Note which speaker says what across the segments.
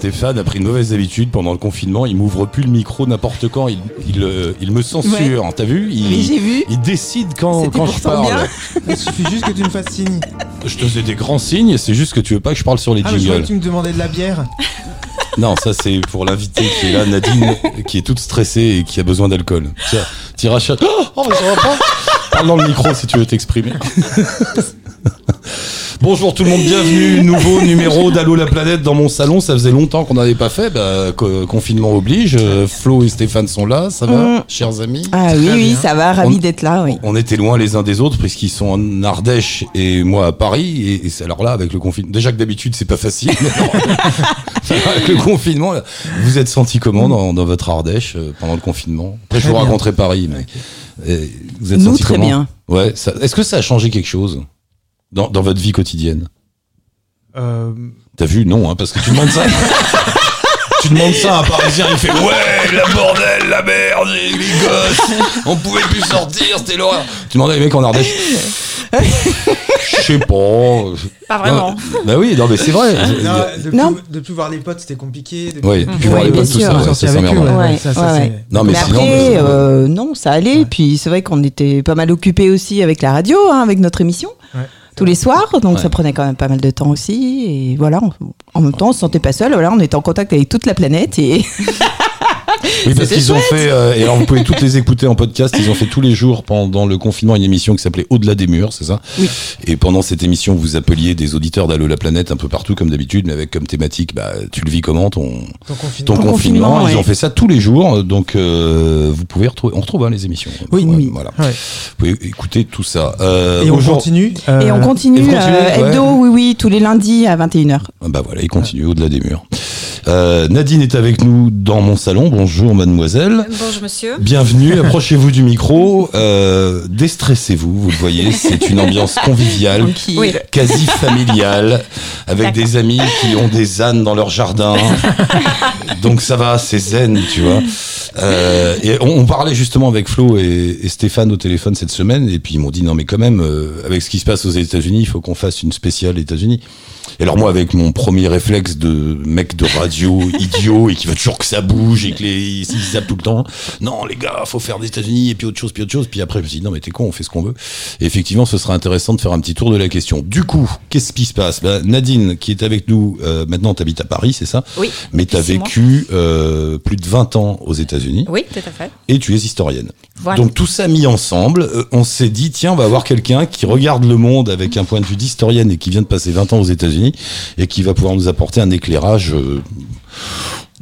Speaker 1: Stéphane a pris une mauvaise habitude pendant le confinement. Il m'ouvre plus le micro n'importe quand. Il, il, euh, il me censure. T'as vu? Il,
Speaker 2: j'ai vu.
Speaker 1: il décide quand, je parle.
Speaker 2: bien.
Speaker 3: Il suffit juste que tu me fasses signe.
Speaker 1: Je te fais des grands signes. C'est juste que tu veux pas que je parle sur les
Speaker 3: Ah, mais je
Speaker 1: jingles.
Speaker 3: que tu me demandais de la bière.
Speaker 1: Non, ça c'est pour l'invité qui est là, Nadine, qui est toute stressée et qui a besoin d'alcool. Tiens, t'iras chercher. Oh, oh, mais ça va pas. Parle dans le micro si tu veux t'exprimer. Bonjour tout le monde, bienvenue. Nouveau numéro d'Allo la planète dans mon salon. Ça faisait longtemps qu'on n'avait pas fait. Bah, co- confinement oblige. Euh, Flo et Stéphane sont là. Ça va,
Speaker 2: Mm.
Speaker 1: chers amis?
Speaker 2: Ah oui, oui, ça va, ravi
Speaker 1: On-
Speaker 2: d'être là, oui.
Speaker 1: On était loin les uns des autres puisqu'ils sont en Ardèche et moi à Paris. Et, et c'est- alors là, avec le confinement, déjà que d'habitude c'est pas facile. mais alors, avec le confinement, là, vous êtes senti comment dans, dans votre Ardèche euh, pendant le confinement? Après, je vous
Speaker 3: bien.
Speaker 1: raconterai Paris, mais euh, vous êtes
Speaker 2: Nous,
Speaker 1: senti
Speaker 2: très
Speaker 1: comment?
Speaker 2: bien.
Speaker 1: Ouais. ça- Est-ce que ça a changé quelque chose? Dans, dans votre vie quotidienne
Speaker 3: Euh,
Speaker 1: T'as vu Non, hein, parce que tu demandes ça. Tu demandes ça à un Parisien, il fait ouais, la bordel, la merde, les, gosses, on pouvait plus sortir, c'était l'horreur. Tu demandes à les mecs en Ardèche. Je sais pas.
Speaker 2: Pas
Speaker 1: Non, bah oui, non mais c'est vrai.
Speaker 3: non, de,
Speaker 2: Non.
Speaker 3: plus, de plus voir les potes, c'était compliqué. De
Speaker 1: Oui,
Speaker 3: plus-
Speaker 1: puis
Speaker 2: Oui,
Speaker 1: voir les
Speaker 2: bien
Speaker 1: potes, tout
Speaker 2: sûr.
Speaker 1: ça, ça. Non mais
Speaker 2: Mais
Speaker 1: sinon,
Speaker 2: après, euh, non, ça allait. Puis c'est vrai qu'on était pas mal occupés aussi avec la radio, hein, avec notre émission.
Speaker 3: Ouais.
Speaker 2: Tous les soirs, donc
Speaker 1: Ouais.
Speaker 2: ça prenait quand même pas mal de temps aussi. Et voilà, on- en même temps, on se sentait pas seul. Voilà, on était en contact avec toute la planète. Et
Speaker 1: oui, parce qu'ils ont fait, euh, et alors vous pouvez toutes les écouter en podcast, ils ont fait tous les jours pendant le confinement une émission qui s'appelait Au-delà des murs, c'est ça
Speaker 2: Oui.
Speaker 1: Et pendant cette émission, vous appeliez des auditeurs d'Allo la planète un peu partout comme d'habitude, mais avec comme thématique, bah, tu le vis comment ton,
Speaker 3: confinement.
Speaker 2: Ton
Speaker 1: confinement,
Speaker 2: confinement,
Speaker 1: Ils
Speaker 2: ouais.
Speaker 1: ont fait ça tous les jours, donc euh, vous pouvez retrouver, on retrouve hein, les émissions.
Speaker 3: Oui,
Speaker 1: Ouais,
Speaker 3: oui.
Speaker 1: Voilà.
Speaker 3: Ouais.
Speaker 1: Vous pouvez écouter tout ça. Euh,
Speaker 3: Et on continue.
Speaker 2: Et
Speaker 3: euh,
Speaker 2: on continue,
Speaker 1: et continuez,
Speaker 2: euh, hebdo, oui, oui, tous les lundis à 21h.
Speaker 1: Ah Bah voilà, il continue au-delà des murs. Euh, Nadine est avec nous dans mon salon. Bonjour mademoiselle.
Speaker 4: Bonjour monsieur.
Speaker 1: Bienvenue, approchez-vous du micro, euh, déstressez-vous, vous le voyez, c'est une ambiance conviviale.
Speaker 4: Oui.
Speaker 1: quasi familiale, avec des amis qui ont des ânes dans leur jardin. Donc ça va, c'est zen, tu vois. Euh, et on, on parlait justement avec Flo et, et Stéphane au téléphone cette semaine, et puis ils m'ont dit non mais quand même, euh, avec ce qui se passe aux États-Unis, il faut qu'on fasse une spéciale États-Unis. Et alors moi, avec mon premier réflexe de mec de radio idiot et qui veut toujours que ça bouge et que les ils zappent tout le temps, non les gars, faut faire des États-Unis et puis autre chose, puis autre chose. Puis après, je me suis dit non mais t'es con, on fait ce qu'on veut. Et effectivement, ce sera intéressant de faire un petit tour de la question. Du coup, qu'est-ce qui se passe? Ben, Nadine, qui est avec nous, euh, maintenant t'habites à Paris, c'est ça?
Speaker 4: Oui.
Speaker 1: Mais t'as vécu euh, plus de 20 ans aux États-Unis
Speaker 4: Oui, tout à fait.
Speaker 1: et tu es historienne.
Speaker 4: Voilà.
Speaker 1: Donc tout ça mis ensemble, euh, on s'est dit tiens, on va avoir quelqu'un qui regarde le monde avec un point de vue d'historienne et qui vient de passer 20 ans aux États-Unis et qui va pouvoir nous apporter un éclairage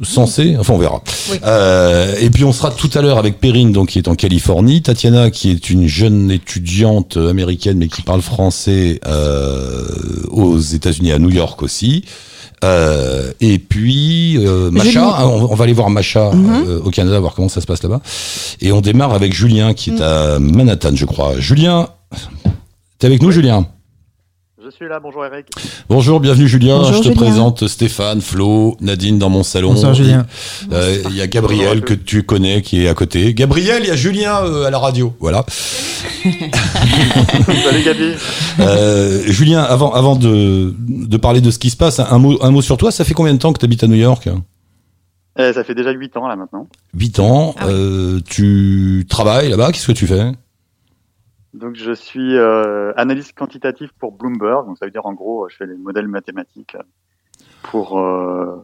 Speaker 1: sensé, enfin on verra.
Speaker 4: Oui.
Speaker 1: Euh, et puis on sera tout à l'heure avec Perrine donc qui est en Californie, Tatiana qui est une jeune étudiante américaine mais qui parle français euh, aux États-Unis à New York aussi. Euh, et puis euh, Macha, hein, on, on va aller voir Macha
Speaker 2: Mhm.
Speaker 1: euh, au Canada, voir comment ça se passe là-bas. Et on démarre avec Julien qui est à Manhattan, je crois. Julien, t'es avec nous, Julien?
Speaker 5: Suis là, bonjour Eric.
Speaker 1: Bonjour, bienvenue Julien.
Speaker 2: Bonjour,
Speaker 1: je te
Speaker 2: Julien.
Speaker 1: présente Stéphane, Flo, Nadine dans mon salon.
Speaker 3: Bonsoir, Julien.
Speaker 1: Euh, Il y a Gabriel que tu connais qui est à côté. Gabriel, il y a Julien euh, à la radio. Voilà.
Speaker 5: Salut Gabi.
Speaker 1: Euh, Julien, avant, avant de, de parler de ce qui se passe, un mot, un mot sur toi. Ça fait combien de temps que tu habites à New York?
Speaker 5: Eh, ça fait déjà 8 ans là maintenant.
Speaker 1: 8 ans.
Speaker 4: Ah oui.
Speaker 1: Euh, tu travailles là-bas? Qu'est-ce que tu fais?
Speaker 5: Donc je suis euh, analyste quantitatif pour Bloomberg. Donc ça veut dire en gros, je fais les modèles mathématiques pour euh,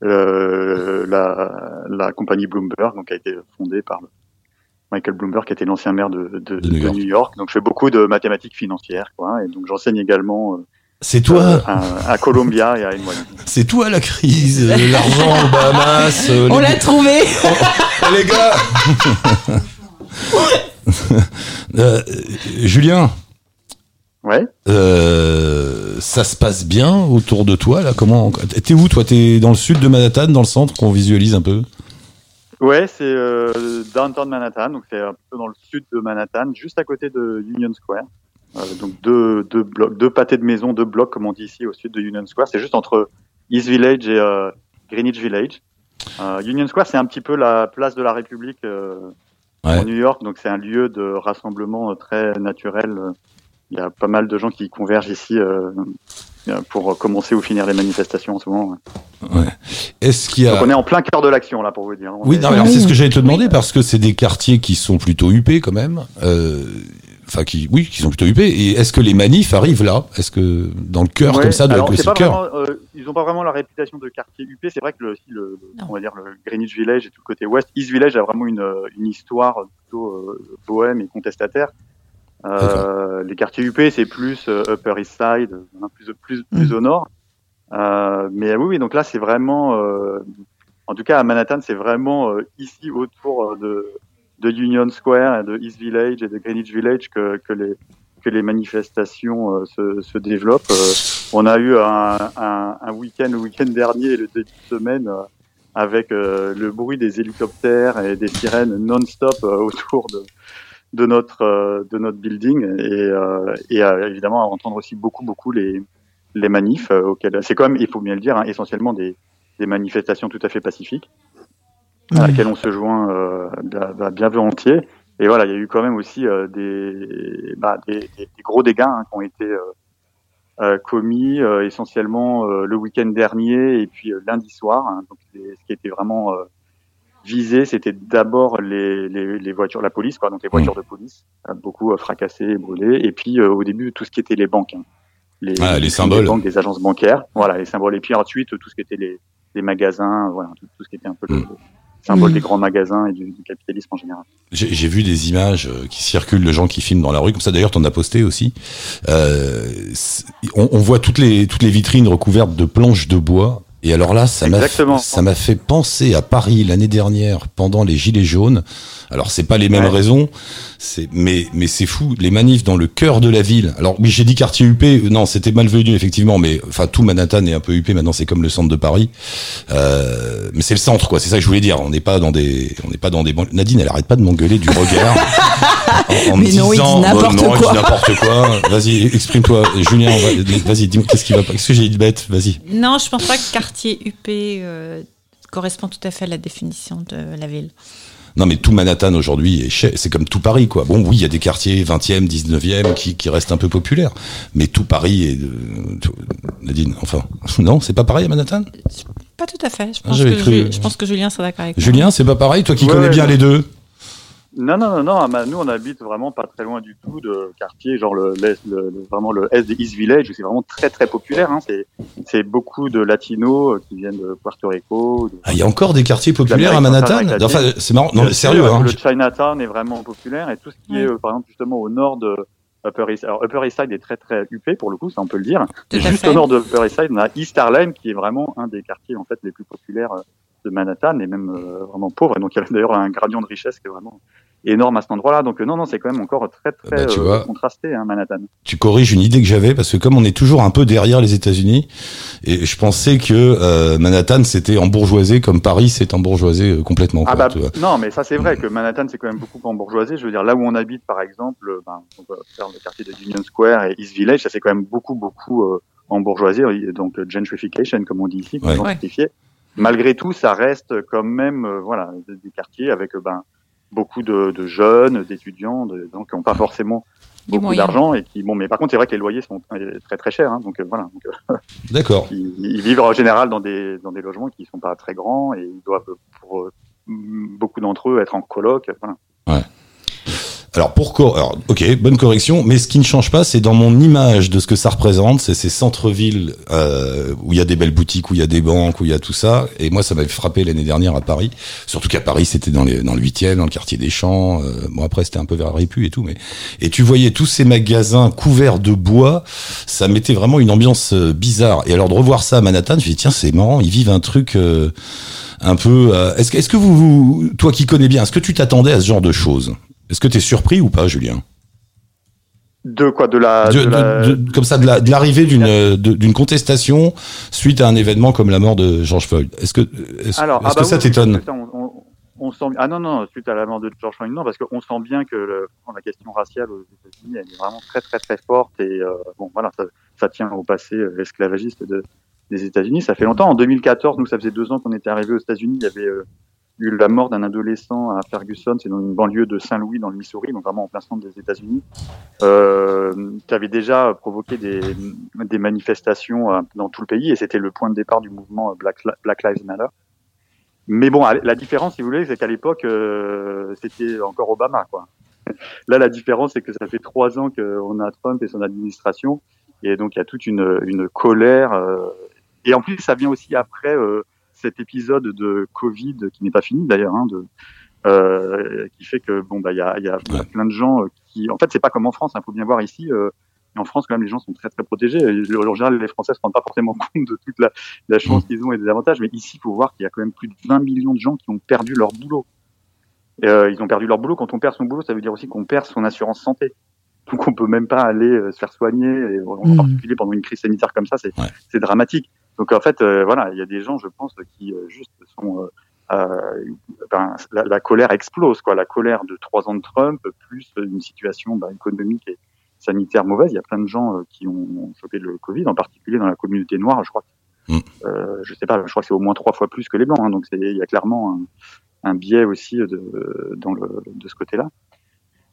Speaker 5: le- la, la compagnie Bloomberg, donc qui a été fondée par Michael Bloomberg, qui était l'ancien maire de, de,
Speaker 1: De New
Speaker 5: de
Speaker 1: York.
Speaker 5: New York. Donc je fais beaucoup de mathématiques financières, quoi. Et donc j'enseigne également euh,
Speaker 1: C'est toi,
Speaker 5: à, à Columbia et à NYU.
Speaker 1: c'est toi la crise, euh, l'argent aux Bahamas. euh,
Speaker 2: On l'a trouvé
Speaker 1: Oh, les gars Euh, Julien,
Speaker 5: Ouais.
Speaker 1: euh, ça se passe bien autour de toi là? Comment T'es où toi? T'es dans le sud de Manhattan, dans le centre, qu'on visualise un peu?
Speaker 5: Ouais, c'est euh, downtown Manhattan, donc c'est un peu dans le sud de Manhattan, juste à côté de Union Square. Euh, donc deux, deux blocs, deux pâtés de maisons, deux blocs comme on dit ici au sud de Union Square. C'est juste entre East Village et Greenwich Village. Union Square, c'est un petit peu la place de la République
Speaker 1: Ouais.
Speaker 5: en New York, donc c'est un lieu de rassemblement euh, très naturel. Il y a pas mal de gens qui convergent ici euh, euh, pour commencer ou finir les manifestations en ce moment. ouais.
Speaker 1: Ouais. Est-ce qu'il y
Speaker 5: Donc
Speaker 1: a
Speaker 5: on est en plein cœur de l'action là pour vous dire. On
Speaker 1: Oui,
Speaker 5: est-
Speaker 1: non, mais alors c'est ce que j'allais te demander parce que c'est des quartiers qui sont plutôt huppés quand même. Euh, Enfin, qui, oui, qui sont plutôt huppés. Et est-ce que les manifs arrivent là? Est-ce que dans le cœur
Speaker 5: Ouais,
Speaker 1: comme ça, de
Speaker 5: alors,
Speaker 1: le
Speaker 5: pas
Speaker 1: cœur?
Speaker 5: vraiment, euh, ils n'ont pas vraiment la réputation de quartier UP. C'est vrai que le, le, on va dire le Greenwich Village et tout le côté ouest. East Village a vraiment une, euh, une histoire plutôt euh, bohème et contestataire. Euh, les quartiers UP, c'est plus euh, Upper East Side, plus plus plus au nord. Euh, mais oui, oui, donc là, c'est vraiment, euh, en tout cas à Manhattan, c'est vraiment euh, ici autour de de Union Square, et de East Village et de Greenwich Village que que les que les manifestations euh, se, se développent. Euh, on a eu un, un, un week-end le week-end dernier, et le début de semaine, euh, avec le bruit des hélicoptères et des sirènes non-stop autour de, de notre de notre building et, et évidemment à entendre aussi beaucoup beaucoup les les manifs auxquels c'est quand même il faut bien le dire hein, essentiellement des des manifestations tout à fait pacifiques à laquelle on se joint euh, bien volontiers et voilà il y a eu quand même aussi euh, des, bah, des, des gros dégâts hein, qui ont été euh, euh, commis euh, essentiellement euh, le week-end dernier et puis euh, lundi soir. hein. donc les- ce qui était vraiment euh, visé, c'était d'abord les, les, les voitures, la police, quoi, donc les voitures de police, beaucoup fracassées et brûlées. Et puis euh, au début tout ce qui était les banques, hein. les,
Speaker 1: Ah, les symboles.
Speaker 5: banques, des agences bancaires, voilà les symboles. Et puis ensuite tout ce qui était les, les magasins, voilà tout, tout ce qui était un peu le,
Speaker 1: Mm.
Speaker 5: le symbole des grands magasins et du, du capitalisme en général.
Speaker 1: J'ai vu des images euh, qui circulent de gens qui filment dans la rue, comme ça d'ailleurs t'en as posté aussi. Euh, on, on voit toutes les toutes les vitrines recouvertes de planches de bois. Et alors là, ça m'a ça m'a fait penser à Paris l'année dernière pendant les gilets jaunes. Alors c'est pas les mêmes
Speaker 5: Ouais.
Speaker 1: raisons, c'est mais mais c'est fou les manifs dans le cœur de la ville. Alors oui, j'ai dit quartier UP, euh, non, c'était malvenu effectivement, mais enfin tout Manhattan est un peu UP maintenant, c'est comme le centre de Paris. Euh, mais c'est le centre quoi, c'est ça que je voulais dire. On n'est pas dans des on n'est pas dans des Nadine, elle arrête pas de m'engueuler du regard. en,
Speaker 2: Mais non, il dit
Speaker 1: disant,
Speaker 2: n'importe
Speaker 1: dit
Speaker 2: quoi.
Speaker 1: n'importe quoi. Vas-y, exprime-toi. Julien, va- vas-y, dis-moi qu'est-ce qui va pas. Qu'est-ce que j'ai dit de bête? Vas-y.
Speaker 4: Non, je pense pas que quartier UP euh, correspond tout à fait à la définition de la ville.
Speaker 1: Non, mais tout Manhattan aujourd'hui, c'est comme tout Paris, quoi. Bon, oui, il y a des quartiers 20e, 19e qui, qui restent un peu populaires, mais tout Paris est. de- tout- Nadine, enfin, non, c'est pas pareil à Manhattan?
Speaker 4: Pas tout à fait. Je
Speaker 1: Ah,
Speaker 4: pense, que,
Speaker 1: cru.
Speaker 4: Je pense que Julien sera d'accord avec.
Speaker 1: Julien, c'est pas pareil? Toi qui
Speaker 5: Ouais,
Speaker 1: connais bien les deux?
Speaker 5: Non, non, non, non. bah, nous, on habite vraiment pas très loin du tout de quartier, genre le, le, le- vraiment le est de East Village, où c'est vraiment très, très populaire. Hein. C'est, c'est beaucoup de latinos euh, qui viennent de Puerto Rico. de-
Speaker 1: Ah, il y a encore des quartiers populaires à Manhattan Enfin, c'est marrant. Non, mais sérieux, hein.
Speaker 5: Le Chinatown est vraiment populaire et tout ce qui est, euh, par exemple, justement au nord de Upper East. Alors, Upper East Side est très, très huppé pour le coup, ça on peut le dire.
Speaker 4: Tout
Speaker 5: juste
Speaker 4: fait.
Speaker 5: au nord de Upper East Side, on a East Harlem qui est vraiment un des quartiers en fait les plus populaires euh, de Manhattan et même euh, vraiment pauvre. Et donc il y a d'ailleurs un gradient de richesse qui est vraiment énorme à cet endroit-là. Donc euh, non, non, c'est quand même encore très, très
Speaker 1: Bah, tu
Speaker 5: euh,
Speaker 1: vois.
Speaker 5: contrasté, hein, Manhattan.
Speaker 1: tu corriges une idée que j'avais parce que comme on est toujours un peu derrière les États-Unis et je pensais que euh, Manhattan c'était embourgeoisé comme Paris s'est embourgeoisé euh, complètement.
Speaker 5: Ah
Speaker 1: quoi,
Speaker 5: bah
Speaker 1: tu vois.
Speaker 5: non, mais ça c'est vrai que Manhattan c'est quand même beaucoup embourgeoisé. Je veux dire là où on habite par exemple, ben, on va faire le quartier de Union Square et East Village, ça c'est quand même beaucoup beaucoup euh, embourgeoisé, et donc gentrification comme on dit ici,
Speaker 1: Ouais.
Speaker 5: gentrifié. Malgré tout, ça reste quand même euh, voilà des quartiers avec euh, ben beaucoup de, de jeunes, d'étudiants, de, donc qui n'ont pas forcément beaucoup d'argent et qui bon mais par contre c'est vrai que les loyers sont très très chers hein, donc euh, voilà euh,
Speaker 1: D'accord.
Speaker 5: ils, ils vivent en général dans des dans des logements qui sont pas très grands et ils doivent pour euh, beaucoup d'entre eux être en coloc voilà.
Speaker 1: Alors pourquoi Alors ok, bonne correction. Mais ce qui ne change pas, c'est dans mon image de ce que ça représente, c'est ces centres-villes euh, où il y a des belles boutiques, où il y a des banques, où il y a tout ça. Et moi, ça m'avait frappé l'année dernière à Paris. Surtout qu'à Paris, c'était dans dans le huitième, dans le quartier des Champs. Euh, bon après, c'était un peu vers Répu et tout, mais et tu voyais tous ces magasins couverts de bois. Ça mettait vraiment une ambiance euh, bizarre. Et alors de revoir ça à Manhattan, je me dis tiens, c'est marrant, ils vivent un truc. euh, un peu. euh, est-ce que, est-ce que vous, toi qui connais bien, est-ce que tu t'attendais à ce genre de choses? Est-ce que tu es surpris ou pas, Julien?
Speaker 5: De quoi de la,
Speaker 1: de,
Speaker 5: de la-
Speaker 1: de- de- Comme ça, de la- de l'arrivée d'une euh, d'une contestation suite à un événement comme la mort de George Floyd. Est-ce que est-ce,
Speaker 5: ah bah
Speaker 1: que
Speaker 5: oui,
Speaker 1: t'étonne?
Speaker 5: ça, on- on- on sent ah non non suite à la mort de George Floyd non parce qu'on sent bien que le, la question raciale aux États-Unis elle est vraiment très très très forte et euh, bon voilà ça, ça tient au passé euh, esclavagiste de, des États-Unis. Ça fait longtemps en 2014 nous ça faisait deux ans qu'on était arrivé aux États-Unis il y avait euh, eu la mort d'un adolescent à Ferguson c'est dans une banlieue de Saint-Louis dans le Missouri donc vraiment en plein centre des États-Unis euh, qui avait déjà provoqué des, des manifestations euh, dans tout le pays et c'était le point de départ du mouvement Black, Black Lives Matter mais bon, la différence, si vous voulez, c'est qu'à l'époque, euh, c'était encore Obama, quoi. Là, la différence, c'est que ça fait trois ans qu'on a Trump et son administration, et donc il y a toute une, une colère. Euh, et en plus, ça vient aussi après euh, cet épisode de Covid qui n'est pas fini d'ailleurs, hein, de, euh, qui fait que bon, bah, il y a, y a plein de gens qui, en fait, c'est pas comme en France. Il hein, faut bien voir ici. en France, quand même, les gens sont très très protégés. En général, les Français se rendent pas forcément compte de toute la, la chance qu'ils ont et des avantages. Mais ici, il faut voir qu'il y a quand même plus de 20 millions de gens qui ont perdu leur boulot. Euh, ils ont perdu leur boulot. Quand on perd son boulot, ça veut dire aussi qu'on perd son assurance santé. Donc on peut même pas aller euh, se faire soigner, et en
Speaker 2: Mhm.
Speaker 5: particulier pendant une crise sanitaire comme ça, c'est
Speaker 1: Ouais.
Speaker 5: c'est dramatique. Donc en fait, euh, voilà, il y a des gens, je pense, qui euh, juste sont euh, euh, ben, la, la colère explose, quoi. La colère de trois ans de Trump, plus une situation ben, économique et sanitaire mauvaise. Il y a plein de gens euh, qui ont chopé le Covid, en particulier dans la communauté noire. Je crois,
Speaker 1: Mm.
Speaker 5: euh, je sais pas, je crois que c'est au moins trois fois plus que les blancs. hein. donc il y a clairement un, un biais aussi de, dans le, de ce côté-là.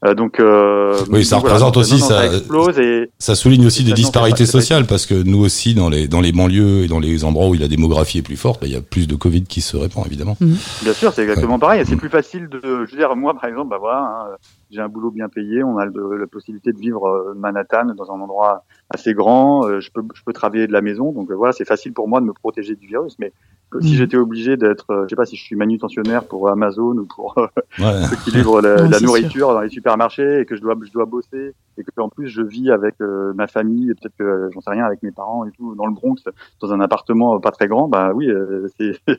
Speaker 5: Euh, donc, euh,
Speaker 1: Oui, ça
Speaker 5: donc
Speaker 1: représente aussi
Speaker 5: non,
Speaker 1: ça-
Speaker 5: explose et
Speaker 1: Ça souligne aussi des
Speaker 5: Ça,
Speaker 1: disparités sociales parce que nous aussi, dans les, dans les banlieues et dans les endroits où la démographie est plus forte, bah, il y a plus de Covid qui se répand, évidemment.
Speaker 5: Bien sûr, c'est exactement pareil. C'est plus facile de, je veux dire, moi, par exemple, bah voilà, hein, j'ai un boulot bien payé, on a le- la possibilité de vivre euh, Manhattan dans un endroit assez grand, euh, je peux, je peux travailler de la maison, donc euh, voilà, c'est facile pour moi de me protéger du virus. Mais si
Speaker 2: Mhm.
Speaker 5: j'étais obligé d'être, je sais pas si je suis manutentionnaire pour Amazon ou pour
Speaker 1: Ouais.
Speaker 5: ceux qui livrent la, nourriture dans les supermarchés et que je dois, je dois bosser et que en plus je vis avec euh, ma famille et peut-être que j'en sais rien avec mes parents et tout dans le Bronx dans un appartement pas très grand, bah oui, euh,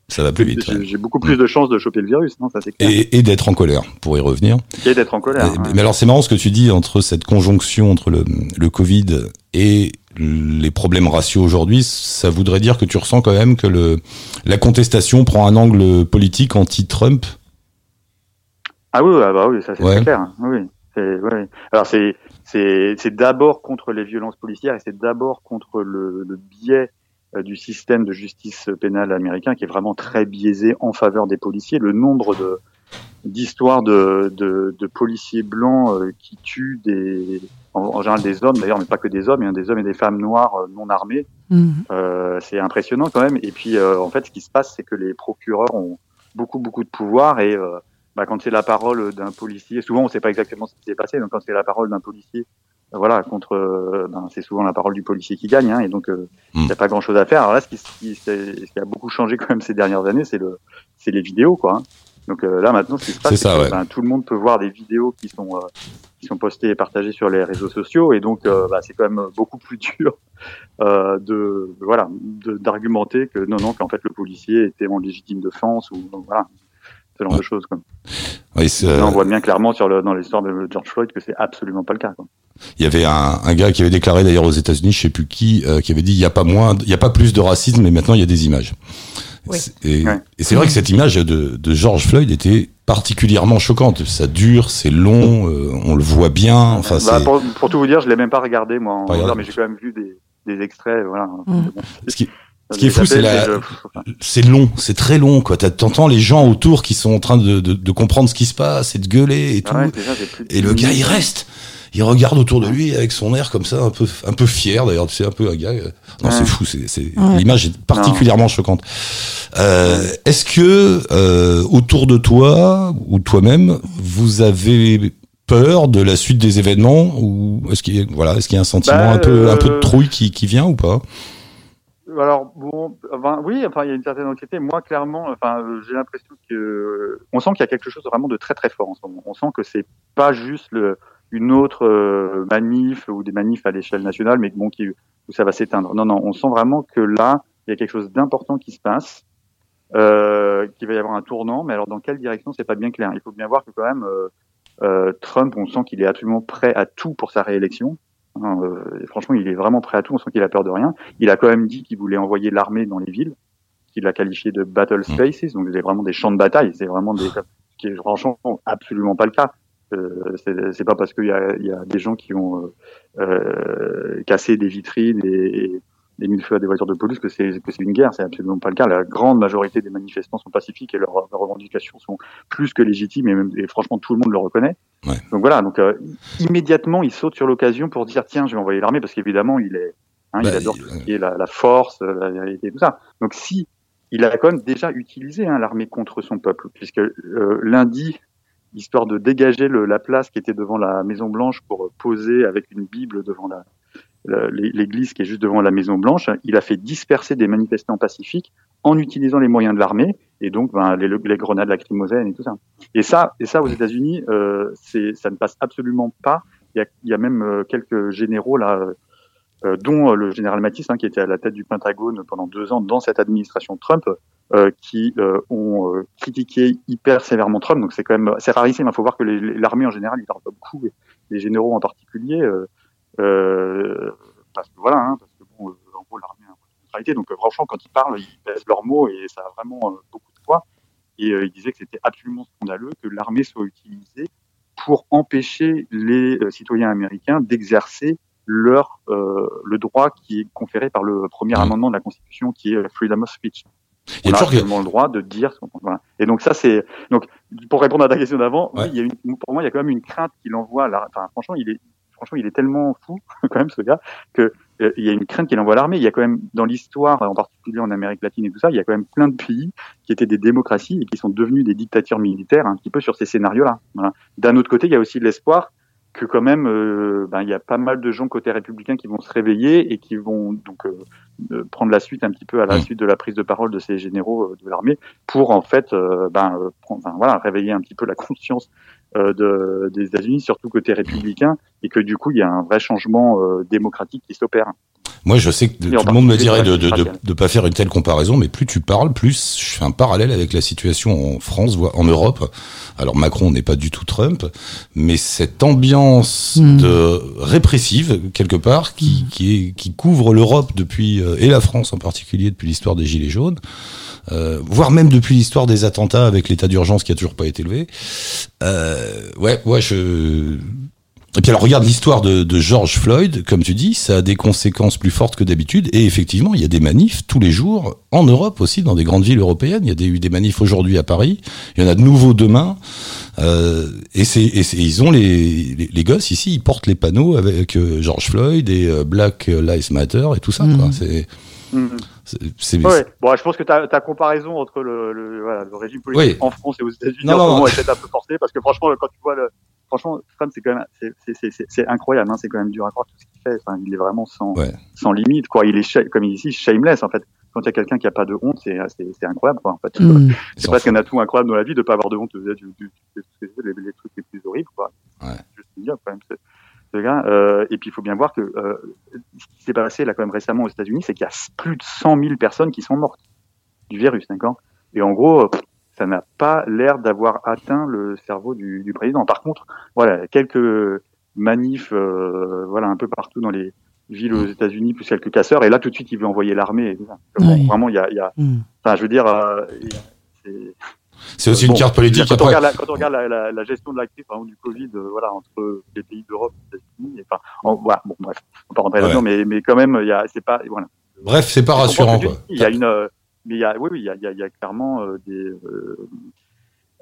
Speaker 1: Ça va plus vite.
Speaker 5: j'ai
Speaker 1: ouais.
Speaker 5: beaucoup plus de chances de choper le virus, non, ça c'est clair.
Speaker 1: Et, et d'être en colère, pour y revenir.
Speaker 5: Et d'être en colère. Ouais.
Speaker 1: Mais alors c'est marrant ce que tu dis entre cette conjonction entre le, le Covid et les problèmes raciaux aujourd'hui, ça voudrait dire que tu ressens quand même que le, la contestation prend un angle politique anti-Trump?
Speaker 5: Ah oui, ah bah oui, ça c'est
Speaker 1: Ouais.
Speaker 5: clair. hein. Oui, ouais. Alors c'est c'est c'est d'abord contre les violences policières et c'est d'abord contre le, le biais euh, du système de justice pénale américain qui est vraiment très biaisé en faveur des policiers. Le nombre de d'histoires de, de, de policiers blancs euh, qui tuent des en, en général des hommes d'ailleurs mais pas que des hommes, il y a des hommes et des femmes noires euh, non armés
Speaker 2: Mhm.
Speaker 5: euh, c'est impressionnant quand même. Et puis, euh, en fait, ce qui se passe, c'est que les procureurs ont beaucoup, beaucoup de pouvoir. Et euh, bah, quand c'est la parole d'un policier, souvent on ne sait pas exactement ce qui s'est passé. Donc, quand c'est la parole d'un policier, euh, voilà, contre, euh, ben, c'est souvent la parole du policier qui gagne. Hein, et donc, il
Speaker 1: Mm.
Speaker 5: n'y a pas grand-chose à faire. Alors là, ce qui, ce qui, c'est- ce qui a beaucoup changé quand même ces dernières années, c'est le, c'est les vidéos, quoi. hein. Donc euh, là, maintenant, ce qui se passe,
Speaker 1: C'est
Speaker 5: c'est
Speaker 1: ça,
Speaker 5: que
Speaker 1: ouais.
Speaker 5: ben, tout le monde peut voir des vidéos qui sont euh, qui sont postées et partagées sur les réseaux sociaux. Et donc, euh, bah, c'est quand même beaucoup plus dur de voilà d'argumenter que non non qu'en fait le policier était en légitime défense ou voilà ce genre
Speaker 1: Ouais.
Speaker 5: de choses quoi.
Speaker 1: Oui, c'est,
Speaker 5: Là, on voit bien clairement sur le dans l'histoire de George Floyd que c'est absolument pas le cas quoi.
Speaker 1: Il y avait un, un gars qui avait déclaré d'ailleurs aux États-Unis, je sais plus qui, euh, qui avait dit il y a pas moins, il y a pas plus de racisme, mais maintenant il y a des images.
Speaker 2: Oui.
Speaker 1: Et,
Speaker 5: Ouais.
Speaker 1: et c'est vrai que cette image de, de George Floyd était particulièrement choquante. Ça dure, c'est long, euh, on le voit bien. Enfin,
Speaker 5: Bah, pour, pour tout vous dire, je l'ai même pas regardé moi en
Speaker 1: Pas
Speaker 5: mais j'ai quand même vu des, des extraits voilà.
Speaker 2: Mm.
Speaker 5: Bon,
Speaker 1: ce qui, ce qui est fou, c'est la- c'est long, c'est très long. Quoi, t'entends les gens autour qui sont en train de, de, de comprendre ce qui se passe et de gueuler et tout.
Speaker 5: ouais, déjà, j'ai plus de
Speaker 1: Et le gars, il reste. Il regarde autour de lui avec son air comme ça, un peu, un peu fier d'ailleurs. Tu sais, un peu un gars. euh, Non,
Speaker 5: Ouais.
Speaker 1: c'est fou. C'est, c'est,
Speaker 2: Ouais.
Speaker 1: l'image est particulièrement choquante. Euh, est-ce que euh, autour de toi ou toi-même, vous avez peur de la suite des événements ou est-ce qu'il y a, voilà, est-ce qu'il y a un sentiment
Speaker 5: Bah,
Speaker 1: un peu, un peu de trouille qui, qui vient ou pas?
Speaker 5: Alors bon, oui, enfin il y a une certaine anxiété. Moi, clairement, enfin j'ai l'impression que on sent qu'il y a quelque chose vraiment de très très fort en ce moment. On sent que c'est pas juste le, une autre euh, manif ou des manifs à l'échelle nationale, mais bon qui où ça va s'éteindre. Non, non, on sent vraiment que là il y a quelque chose d'important qui se passe, euh, qu'il va y avoir un tournant. Mais alors dans quelle direction, c'est pas bien clair. Il faut bien voir que quand même euh, euh, Trump, on sent qu'il est absolument prêt à tout pour sa réélection. Hein, franchement, il est vraiment prêt à tout. On sent qu'il a peur de rien. Il a quand même dit qu'il voulait envoyer l'armée dans les villes. qu'il a qualifié de battle spaces, donc c'est vraiment des champs de bataille. C'est vraiment des, qui est franchement absolument pas le cas. Euh, c'est- pas parce qu'il y a, il y a des gens qui ont euh, euh, cassé des vitrines et, et, et mis le feu à des voitures de police que c'est que c'est une guerre. C'est absolument pas le cas. La grande majorité des manifestants sont pacifiques et leurs, leurs revendications sont plus que légitimes et, même, et franchement tout le monde le reconnaît.
Speaker 1: Ouais.
Speaker 5: Donc voilà. Donc euh, immédiatement il saute sur l'occasion pour dire tiens je vais envoyer l'armée parce qu'évidemment il est hein, il
Speaker 1: Bah,
Speaker 5: adore
Speaker 1: il-
Speaker 5: tout ce qui est la, la force, la vérité, tout ça. Donc si il a quand même déjà utilisé hein, l'armée contre son peuple, puisque euh, lundi, histoire de dégager le, la place qui était devant la Maison Blanche pour poser avec une Bible devant l'église qui est juste devant la Maison Blanche, il a fait disperser des manifestants pacifiques en utilisant les moyens de l'armée et donc ben, les, les grenades lacrymogènes et tout ça. Et ça, et ça aux États-Unis, euh, ça ne passe absolument pas. Il y a, même euh, quelques généraux là, euh, dont le général Mattis, hein, qui était à la tête du Pentagone pendant deux ans dans cette administration Trump, euh, qui euh, ont euh, critiqué hyper sévèrement Trump. Donc c'est quand même c'est rarissime. Il faut voir que l'armée en général, ils parlent pas beaucoup, les généraux en particulier, euh, euh, parce que voilà, hein, parce que bon, euh, en gros l'armée a un rôle de neutralité. Donc franchement, quand ils parlent, ils pèsent leurs mots et ça a vraiment beaucoup de poids. Et ils disaient que c'était absolument scandaleux que l'armée soit utilisée pour empêcher les citoyens américains d'exercer leur le droit qui est conféré par le premier amendement de la Constitution, qui est freedom of speech.
Speaker 1: Il y
Speaker 5: On
Speaker 1: a
Speaker 5: a
Speaker 1: toujours
Speaker 5: le droit de dire. Voilà. Et donc ça, c'est donc pour répondre à ta question d'avant, oui, il y a une, pour moi, il y a quand même une crainte qu'il envoie. là. Enfin, franchement, il est franchement, il est tellement fou quand même ce gars que euh, il y a une crainte qu'il envoie l'armée. Il y a quand même dans l'histoire, en particulier en Amérique latine et tout ça, il y a quand même plein de pays qui étaient des démocraties et qui sont devenus des dictatures militaires un petit peu sur ces scénarios-là. Voilà. D'un autre côté, il y a aussi l'espoir que quand même, euh, ben, il y a pas mal de gens côté républicain qui vont se réveiller et qui vont donc euh, euh, prendre la suite un petit peu à la
Speaker 1: Mm.
Speaker 5: suite de la prise de parole de ces généraux de l'armée pour en fait, ben, prendre- voilà, réveiller un petit peu la conscience euh, de, des États-Unis, surtout côté républicain, et que du coup, il y a un vrai changement euh, démocratique qui s'opère.
Speaker 1: Moi, je sais que tout le monde me dirait de
Speaker 5: dans
Speaker 1: de, de, de pas faire une telle comparaison, mais plus tu parles, plus je fais un parallèle avec la situation en France, voire en Europe. Alors Macron n'est pas du tout Trump, mais cette ambiance
Speaker 2: Mm.
Speaker 1: de répressive quelque part qui qui, est, qui couvre l'Europe depuis euh, et la France en particulier depuis l'histoire des gilets jaunes, euh, voire même depuis l'histoire des attentats avec l'état d'urgence qui a toujours pas été levé. Euh, ouais, ouais, je et puis alors regarde l'histoire de, de George Floyd, comme tu dis, ça a des conséquences plus fortes que d'habitude. Et effectivement, il y a des manifs tous les jours en Europe aussi, dans des grandes villes européennes. Il y a des, eu des manifs aujourd'hui à Paris. Il y en a de nouveaux demain. Euh, et c'est, et c'est- ils ont les, les, les gosses ici, ils portent les panneaux avec euh, George Floyd et euh, Black Lives Matter et tout ça.
Speaker 2: Mhm.
Speaker 1: Quoi. C'est, c'est, c'est-
Speaker 5: Ouais. Bon, je pense que ta, ta comparaison entre le, le, voilà, le régime politique
Speaker 1: Oui.
Speaker 5: en France et aux États-Unis
Speaker 1: Non,
Speaker 5: en
Speaker 1: non,
Speaker 5: ce moment
Speaker 1: non.
Speaker 5: est peut-être un peu forcée parce que franchement, quand tu vois le, franchement, c'est quand même, c'est, incroyable, hein, c'est quand même dur à croire tout ce qu'il fait. Enfin, il est vraiment sans,
Speaker 1: Ouais.
Speaker 5: sans limite, quoi. Il est, comme il dit ici, shameless, en fait. Quand il y a quelqu'un qui a pas de honte, c'est, incroyable, quoi, en fait.
Speaker 2: Mm.
Speaker 5: C'est presque un atout incroyable dans la vie de pas avoir de honte de, de- de- les, les trucs les plus horribles, quoi.
Speaker 1: Ouais.
Speaker 5: Juste dire, quand même. Euh, et puis, il faut bien voir que euh, ce qui s'est passé là quand même récemment aux États-Unis, c'est qu'il y a plus de 100 000 personnes qui sont mortes du virus, d'accord. Et en gros, euh, ça n'a pas l'air d'avoir atteint le cerveau du, du président. Par contre, voilà, quelques manifs, euh, voilà, un peu partout dans les villes aux États-Unis, plus quelques casseurs. Et là, tout de suite, il veut envoyer l'armée. Vraiment, il y a, il y a,
Speaker 2: Mm.
Speaker 5: enfin, je veux dire, euh, c'est
Speaker 1: c'est aussi
Speaker 5: Bon,
Speaker 1: une carte politique.
Speaker 5: quand, on regarde la, quand on regarde la, la, la gestion de la crise, par exemple, du Covid, euh, voilà, entre les pays d'Europe et les États-Unis, enfin, en- voilà, bon, bref, on va pas rentrer là-dedans, mais, mais quand même, il y a, c'est pas, voilà.
Speaker 1: bref, c'est pas rassurant.
Speaker 5: Il y a une, euh, mais il y a, oui, oui, il y a, il y clairement des, euh,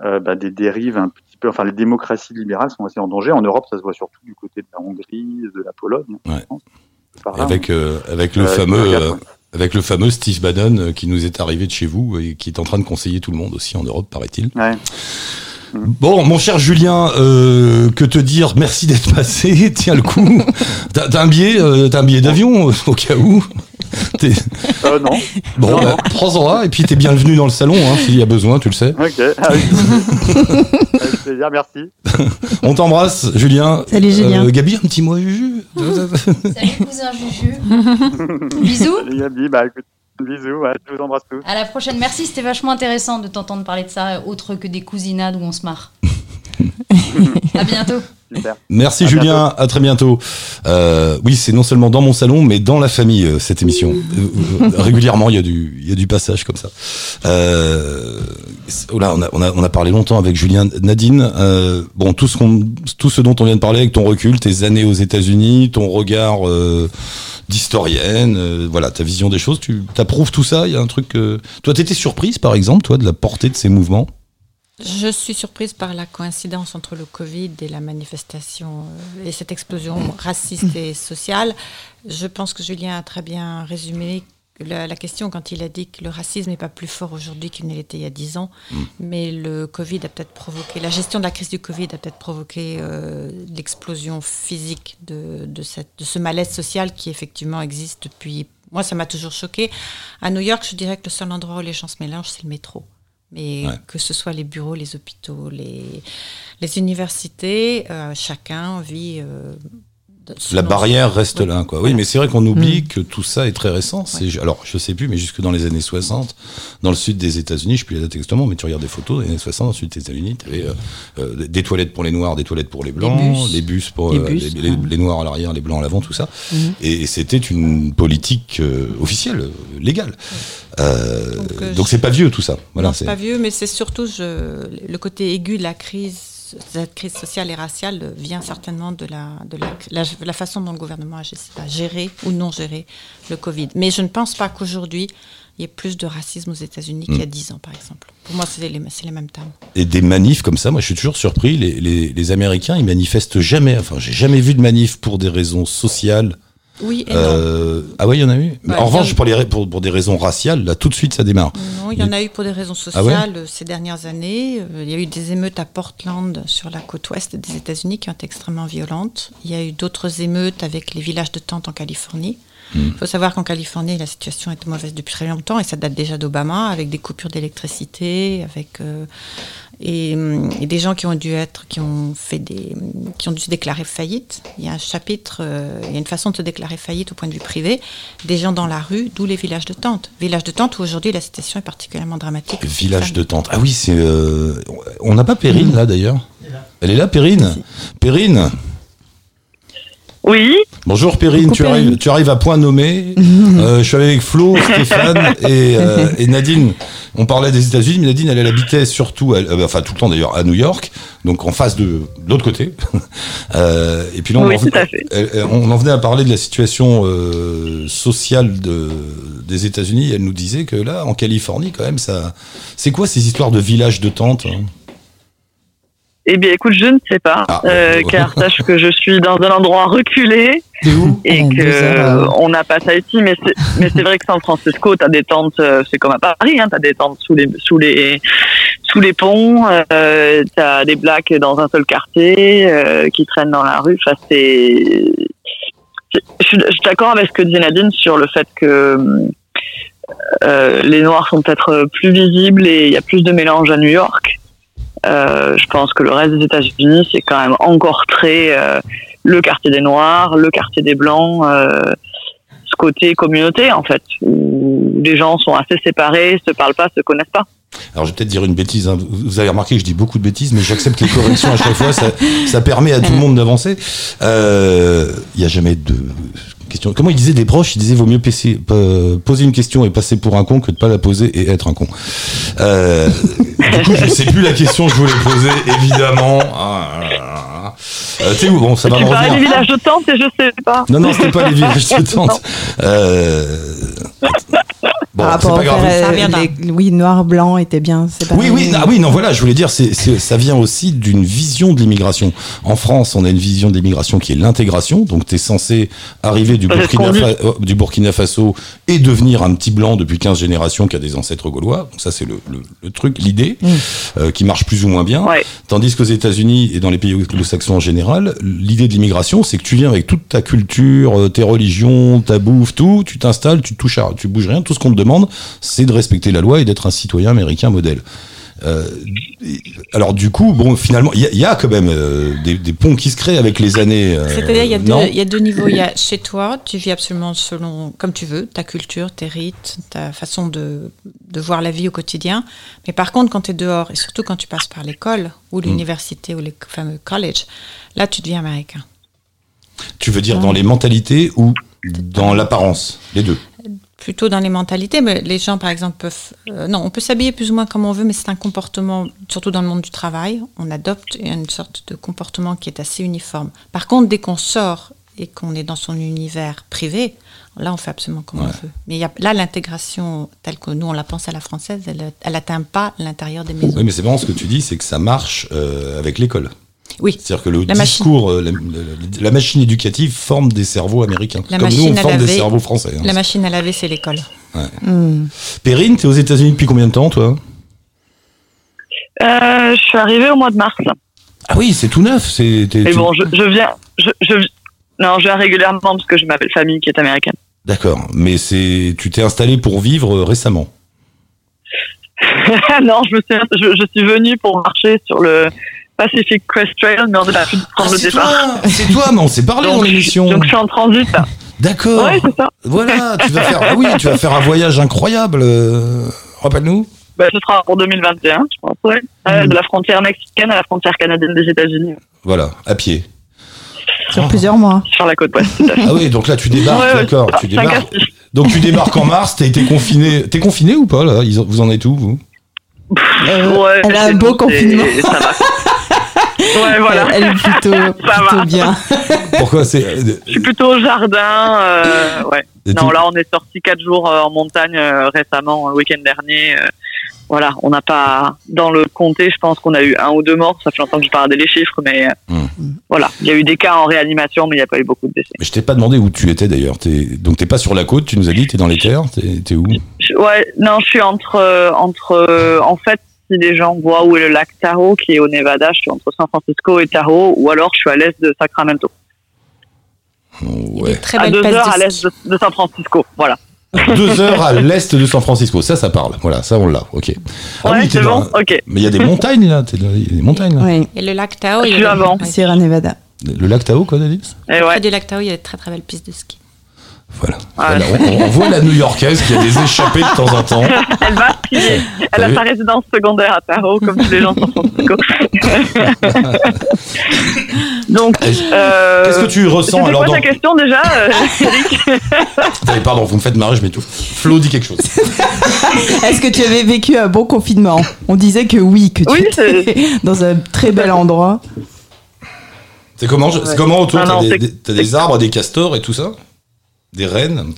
Speaker 5: euh, bah, des dérives un petit peu. Enfin, les démocraties libérales sont assez en danger. En Europe, ça se voit surtout du côté de la Hongrie, de la Pologne.
Speaker 1: Ouais.
Speaker 5: là,
Speaker 1: Avec euh, avec le
Speaker 5: Euh,
Speaker 1: fameux
Speaker 5: regarde,
Speaker 1: euh,
Speaker 5: ouais.
Speaker 1: avec le fameux Steve Bannon qui nous est arrivé de chez vous et qui est en train de conseiller tout le monde aussi en Europe, paraît-il.
Speaker 5: Ouais.
Speaker 1: Bon, mon cher Julien, euh, que te dire? Merci d'être passé. Tiens le coup. T'as un billet, euh, t'as un billet d'avion euh, au cas où? T'es-
Speaker 5: Euh, non.
Speaker 1: Bon,
Speaker 5: Non,
Speaker 1: bah,
Speaker 5: non.
Speaker 1: prends-en un et puis t'es bienvenu dans le salon hein, s'il y a besoin, tu le sais.
Speaker 5: Ok. Ah. Avec plaisir, merci.
Speaker 1: On t'embrasse, Julien.
Speaker 2: Salut, Julien.
Speaker 1: Euh, Gabi, un petit mot, Juju.
Speaker 6: Salut cousin Juju. Bisous.
Speaker 5: Salut Gabi, bah écoute, bisous, ouais, je vous embrasse tous.
Speaker 6: À la prochaine. Merci, c'était vachement intéressant de t'entendre parler de ça, autre que des cousinades où on se marre. à bientôt.
Speaker 5: Super.
Speaker 1: Merci
Speaker 5: À
Speaker 1: Julien, à très bientôt. Euh, oui, c'est non seulement dans mon salon, mais dans la famille euh, cette émission. Euh, régulièrement, il y a du, il y a du passage comme ça. Euh, oh là, on a, on a, on a parlé longtemps avec Julien, Nadine. Euh, bon, tout ce qu'on, tout ce dont on vient de parler avec ton recul, tes années aux États-Unis, ton regard euh, d'historienne, euh, voilà, ta vision des choses. Tu approuves tout ça? Il y a un truc. que Toi, t'étais surprise, par exemple, toi, de la portée de ces mouvements?
Speaker 4: Je suis surprise par la coïncidence entre le Covid et la manifestation euh, et cette explosion raciste et sociale. Je pense que Julien a très bien résumé la, la question quand il a dit que le racisme n'est pas plus fort aujourd'hui qu'il ne l'était il y a dix ans, mais le Covid a peut-être provoqué, la gestion de la crise du Covid a peut-être provoqué euh, l'explosion physique de, de, cette, de ce malaise social qui effectivement existe depuis. Moi, ça m'a toujours choqué. À New York, je dirais que le seul endroit où les gens se mélangent, c'est le métro. Mais
Speaker 1: Ouais.
Speaker 4: que ce soit les bureaux, les hôpitaux, les, les universités, euh, chacun vit. euh,
Speaker 1: La barrière reste
Speaker 4: Oui.
Speaker 1: là, quoi. Oui,
Speaker 4: Voilà.
Speaker 1: mais c'est vrai qu'on oublie que tout ça est très récent. C'est, alors, je sais plus, mais jusque dans les années 60, dans le sud des États-Unis, je sais plus la date exactement, mais tu regardes des photos des années 60, dans le sud des États-Unis, tu avais des toilettes pour les noirs, des toilettes pour les blancs,
Speaker 4: bus.
Speaker 1: les bus pour
Speaker 2: Les
Speaker 1: euh,
Speaker 2: bus,
Speaker 1: les, les-
Speaker 2: ouais.
Speaker 1: les noirs à l'arrière, les blancs à l'avant, tout ça.
Speaker 2: Mhm.
Speaker 1: Et, et c'était une politique euh, officielle, euh, légale. Euh,
Speaker 4: Donc, euh,
Speaker 1: donc c'est pas vieux tout ça. Voilà,
Speaker 4: c'est pas vieux, mais c'est surtout je- le côté aigu de la crise, cette crise sociale et raciale vient certainement de la, de la, la, la façon dont le gouvernement a, géré- ou non géré le Covid. Mais je ne pense pas qu'aujourd'hui, il y ait plus de racisme aux États-Unis qu'il y a 10 ans, par exemple. Pour moi, c'est les, c'est les mêmes termes.
Speaker 1: et des manifs comme ça, moi je suis toujours surpris. Les, les, les Américains, ils manifestent jamais. Enfin, j'ai jamais vu de manif pour des raisons sociales.
Speaker 4: Oui et non.
Speaker 1: Euh, ah ouais, il y en a eu.
Speaker 4: Ouais,
Speaker 1: en revanche,
Speaker 4: en-
Speaker 1: pour, les, pour, pour des raisons raciales, là, tout de suite, ça démarre.
Speaker 4: Non, il y en a eu pour des raisons
Speaker 1: Ah ouais
Speaker 4: sociales euh, ces dernières années. Euh, Il y a eu des émeutes à Portland, sur la côte ouest des États-Unis, qui ont été extrêmement violentes. Il y a eu d'autres émeutes avec les villages de tentes en Californie.
Speaker 1: Hmm.
Speaker 4: Il faut savoir qu'en Californie, la situation est mauvaise depuis très longtemps, et ça date déjà d'Obama, avec des coupures d'électricité, avec euh, et, et des gens qui ont dû être, qui ont fait des, qui ont dû se déclarer faillite. Il y a un chapitre, euh, il y a une façon de se déclarer faillite au point de vue privé. Des gens dans la rue, d'où les villages de tentes. Villages de tentes où aujourd'hui la situation est particulièrement dramatique.
Speaker 1: Village de tente. Ah oui, c'est. euh, on n'a pas Perrine là d'ailleurs. Elle est là, Perrine? Perrine?
Speaker 7: Oui,
Speaker 1: Bonjour Perrine.
Speaker 2: Coucou,
Speaker 1: Tu
Speaker 2: Perrine.
Speaker 1: arrives, tu arrives à point nommé. Euh, je suis avec Flo, Stéphane et, euh, et Nadine. On parlait des États-Unis, mais Nadine, elle, elle habitait surtout, elle- euh, enfin tout le temps d'ailleurs, à New York, donc en face de, de l'autre côté. Euh, et puis là, on,
Speaker 7: Oui,
Speaker 1: en,
Speaker 7: tout à fait.
Speaker 1: elle- elle- on en venait à parler de la situation euh, sociale de, des États-Unis. Elle nous disait que là, en Californie, quand même, ça. C'est quoi ces histoires de villages de tentes hein?
Speaker 7: Eh bien écoute, je ne sais pas,
Speaker 1: Ah,
Speaker 7: euh,
Speaker 1: ouais.
Speaker 7: car sache que je suis dans un endroit reculé
Speaker 1: où
Speaker 7: et
Speaker 2: Ah,
Speaker 7: que euh, on n'a pas ça ici, mais c'est, mais c'est vrai que San Francisco, t'as des tentes, euh, c'est comme à Paris, hein, t'as des tentes sous les sous les sous les ponts, euh, t'as des blacks dans un seul quartier euh, qui traînent dans la rue. Enfin, c'est, c'est- je suis, je suis d'accord avec ce que dit Nadine sur le fait que euh, les Noirs sont peut-être plus visibles et il y a plus de mélange à New York. Euh, je pense que le reste des États-Unis, c'est quand même encore très euh, le quartier des Noirs, le quartier des Blancs, euh, ce côté communauté en fait, où les gens sont assez séparés, se parlent pas, se connaissent pas.
Speaker 1: Alors je vais peut-être dire une bêtise. hein. Vous avez remarqué que je dis beaucoup de bêtises, mais j'accepte les corrections à chaque fois. Ça, permet à tout le monde d'avancer. Il n'y a jamais de question. Comment il disait des proches Il disait vaut mieux euh, poser une question et passer pour un con que de pas la poser et être un con. Euh, du coup, je sais plus la question que je voulais poser, évidemment. Ah, ah. Euh, T'es où Bon, ça va
Speaker 7: tu
Speaker 1: me
Speaker 7: parlais des
Speaker 1: revenir.
Speaker 7: villages de tentes et je sais pas.
Speaker 1: Non, non, c'était pas les villages de tente. Euh... Bon, c'est pas grave.
Speaker 2: euh, les- oui, noir, blanc était bien.
Speaker 1: Oui, oui, ah oui, non, voilà, je voulais dire, c'est, c'est- ça vient aussi d'une vision de l'immigration. En France, on a une vision de l'immigration qui est l'intégration, donc tu es censé arriver du
Speaker 7: Ça, c'est ce
Speaker 1: Burkina. Fa- euh, du Burkina Faso et devenir un petit blanc depuis 15 générations qui a des ancêtres gaulois. Donc ça, c'est le, le- le truc, l'idée, euh, qui marche plus ou moins bien.
Speaker 7: Ouais.
Speaker 1: Tandis qu'aux États-Unis et dans les pays anglo-saxons en général, l'idée de l'immigration, c'est que tu viens avec toute ta culture, euh, tes religions, ta bouffe, tout, tu t'installes, tu touches à, tu bouges rien, tout ce qu'on te demande, c'est de respecter la loi et d'être un citoyen américain modèle. Euh, alors du coup, bon, finalement, il y, a- il y a quand même euh, des, des ponts qui se créent avec les années. euh,
Speaker 4: C'est-à-dire, il y, a deux, niveaux. Il y a chez toi, tu vis absolument selon, comme tu veux, ta culture, tes rites, ta façon de, de voir la vie au quotidien. Mais par contre, quand tu es dehors, et surtout quand tu passes par l'école, ou
Speaker 1: Mm.
Speaker 4: l'université, ou les fameux college, là, tu deviens américain.
Speaker 1: Tu veux dire dans les mentalités ou dans l'apparence Les deux.
Speaker 4: Plutôt dans les mentalités, mais les gens, par exemple, peuvent. euh, non, on peut s'habiller plus ou moins comme on veut, mais c'est un comportement, surtout dans le monde du travail, on adopte une sorte de comportement qui est assez uniforme. Par contre, dès qu'on sort et qu'on est dans son univers privé, là, on fait absolument comme on veut. Mais y a, là, l'intégration telle que nous, on la pense à la française, elle n'atteint pas l'intérieur des maisons.
Speaker 1: Oui, mais c'est marrant ce que tu dis, c'est que ça marche euh, avec l'école.
Speaker 4: Oui.
Speaker 1: C'est-à-dire que le
Speaker 4: La machine.
Speaker 1: discours, euh, la, la- la machine éducative forme des cerveaux américains.
Speaker 4: La
Speaker 1: comme nous,
Speaker 4: machine
Speaker 1: on forme des cerveaux français. hein.
Speaker 4: La machine à laver, c'est l'école.
Speaker 1: Ouais.
Speaker 2: Hmm.
Speaker 1: Perrine, t'es aux États-Unis depuis combien de temps, toi?
Speaker 7: Euh, je suis arrivée au mois de mars.
Speaker 1: Ah oui, c'est tout neuf. C'est. t'es-
Speaker 7: Mais
Speaker 1: tu-
Speaker 7: bon, je, je viens, je, je, non, je viens régulièrement parce que j'ai ma belle famille qui est américaine.
Speaker 1: D'accord, mais c'est. Tu t'es installé pour vivre euh, récemment?
Speaker 7: non, je, me suis, je, je suis venue pour marcher sur le Pacific Crest Trail, mais on a pu prendre le
Speaker 1: c'est
Speaker 7: départ.
Speaker 1: toi, c'est toi, mais on s'est parlé
Speaker 7: Donc,
Speaker 1: dans l'émission.
Speaker 7: Donc je suis en transit. là.
Speaker 1: D'accord.
Speaker 7: Ouais, c'est ça.
Speaker 1: Voilà, tu vas faire. Ah oui, tu vas faire un voyage incroyable. euh, Rappelle-nous.
Speaker 7: Bah, ce sera pour 2021, je pense, ouais. Euh, de la frontière mexicaine à la frontière canadienne des États-Unis,
Speaker 1: Voilà, à pied.
Speaker 2: Sur plusieurs mois.
Speaker 7: sur la côte ouest.
Speaker 1: Ah oui, donc là tu débarques,
Speaker 7: Ouais,
Speaker 1: d'accord. Tu débarques. Donc tu débarques en mars. T'as été confiné. T'es confiné ou pas là? Vous en êtes où vous?
Speaker 2: Euh,
Speaker 7: Ouais,
Speaker 2: elle a un beau confinement.
Speaker 7: Ça va. Ouais, voilà.
Speaker 2: Elle, est plutôt, plutôt
Speaker 7: va.
Speaker 2: bien.
Speaker 1: Pourquoi c'est euh,
Speaker 7: Je suis plutôt au jardin. euh, ouais.
Speaker 1: Et
Speaker 7: Non, là, on est sorti quatre jours euh, en montagne euh, récemment, le week-end dernier. euh, voilà, on n'a pas. Dans le comté, je pense qu'on a eu un ou deux morts. Ça fait longtemps que je parle les chiffres, mais euh,
Speaker 1: Hmm.
Speaker 7: voilà. Il y a eu des cas en réanimation, mais il n'y a pas eu beaucoup de décès.
Speaker 1: Mais je t'ai pas demandé où tu étais d'ailleurs. T'es- Donc t'es pas sur la côte. Tu nous as dit. T'es dans les terres. T'es t'es où?
Speaker 7: Je- ouais, non, je suis entre. entre en fait, si les gens voient où est le lac Tahoe, qui est au Nevada, je suis entre San Francisco et Tahoe, ou alors je suis à l'est de Sacramento.
Speaker 1: Ouais.
Speaker 4: très
Speaker 7: À deux heures
Speaker 4: de
Speaker 7: à l'est de, de San Francisco. Voilà.
Speaker 1: Deux heures à l'est de San Francisco. Ça, ça parle. Voilà, ça on l'a. Ok. Ah
Speaker 7: ouais,
Speaker 1: oui, dans-
Speaker 7: Ok.
Speaker 1: Mais il y a des montagnes là. Il y a des montagnes là.
Speaker 2: Oui,
Speaker 4: Et le lac Tao,
Speaker 7: Je
Speaker 4: il y
Speaker 7: suis
Speaker 4: a des-
Speaker 7: avant.
Speaker 2: Sierra Nevada.
Speaker 1: Le lac Tahoe, quoi, Alice
Speaker 7: Et
Speaker 4: Près
Speaker 7: ouais.
Speaker 4: du lac Tao, il y a de très très belles pistes de ski.
Speaker 1: Voilà.
Speaker 7: Ouais.
Speaker 1: Voilà, on, on voit la New-Yorkaise qui a des échappées de temps en temps.
Speaker 7: Elle va. Elle a sa résidence secondaire à Tahoe, comme tous les gens de San Francisco. Donc, euh,
Speaker 1: Qu'est-ce que tu ressens alors
Speaker 7: quoi
Speaker 1: dans...
Speaker 7: ta question déjà, euh,
Speaker 1: Pardon, vous me faites marrer, je m'étouffe. Flo dit quelque chose.
Speaker 2: Est-ce que tu avais vécu un bon confinement? On disait que oui, que tu
Speaker 7: Oui,
Speaker 2: étais dans un très bel endroit.
Speaker 1: C'est comment, c'est comment autour? Des, des- t'as des arbres, des castors et tout ça? Des rennes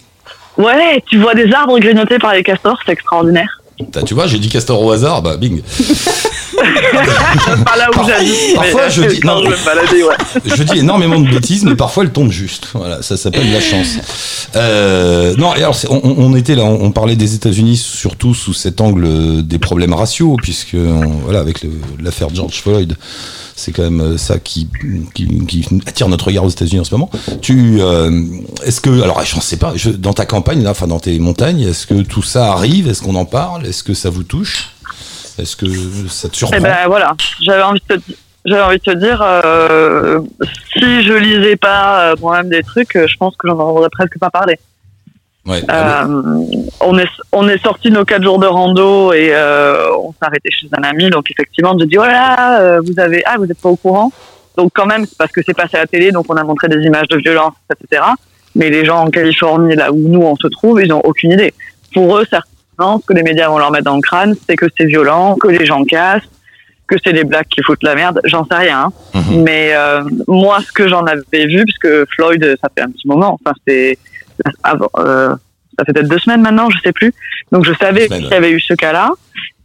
Speaker 7: Ouais, tu vois des arbres grignotés par les castors, c'est extraordinaire.
Speaker 1: T'as- Tu vois, j'ai dit castor au hasard, bah bing.
Speaker 7: Pas là où
Speaker 1: Parfois- je dis-
Speaker 7: quand
Speaker 1: non,
Speaker 7: je vais me balader, ouais.
Speaker 1: Je dis énormément de bêtises, mais parfois elles tombent juste. Voilà, ça s'appelle la chance. Euh, non, et alors on, on était là, on, on parlait des États-Unis surtout sous cet angle euh, des problèmes raciaux, puisque on- voilà, avec l'affaire George Floyd, c'est quand même euh, ça qui, qui, qui attire notre regard aux États-Unis en ce moment. Tu, euh, est-ce que, alors je ne sais pas, je- dans ta campagne, là, enfin dans tes montagnes, est-ce que tout ça arrive? Est-ce qu'on en parle? Est-ce que ça vous touche? Est-ce que ça te surprend
Speaker 7: Eh ben voilà, j'avais envie de te j'avais envie de te dire, euh, si je lisais pas euh, moi-même des trucs, euh, je pense que j'en aurais presque pas parlé.
Speaker 1: Ouais. Ah
Speaker 7: Euh, on est on est sorti nos quatre jours de rando et euh, on s'est arrêté chez un ami. Donc effectivement, je dis oh là là, euh, vous avez ah vous êtes pas au courant. Donc quand même, c'est parce que c'est passé à la télé, donc on a montré des images de violence, etc. Mais les gens en Californie, là où nous on se trouve, ils ont aucune idée. Pour eux, certainement, ce que les médias vont leur mettre dans le crâne, c'est que c'est violent, que les gens cassent, que c'est les blacks qui foutent la merde. J'en sais rien. hein. Mais euh, moi, ce que j'en avais vu, parce que Floyd, ça fait un petit moment, enfin c'est avant, euh, ça fait peut-être deux semaines maintenant, je sais plus. Donc je savais qu'il y avait eu ce cas-là.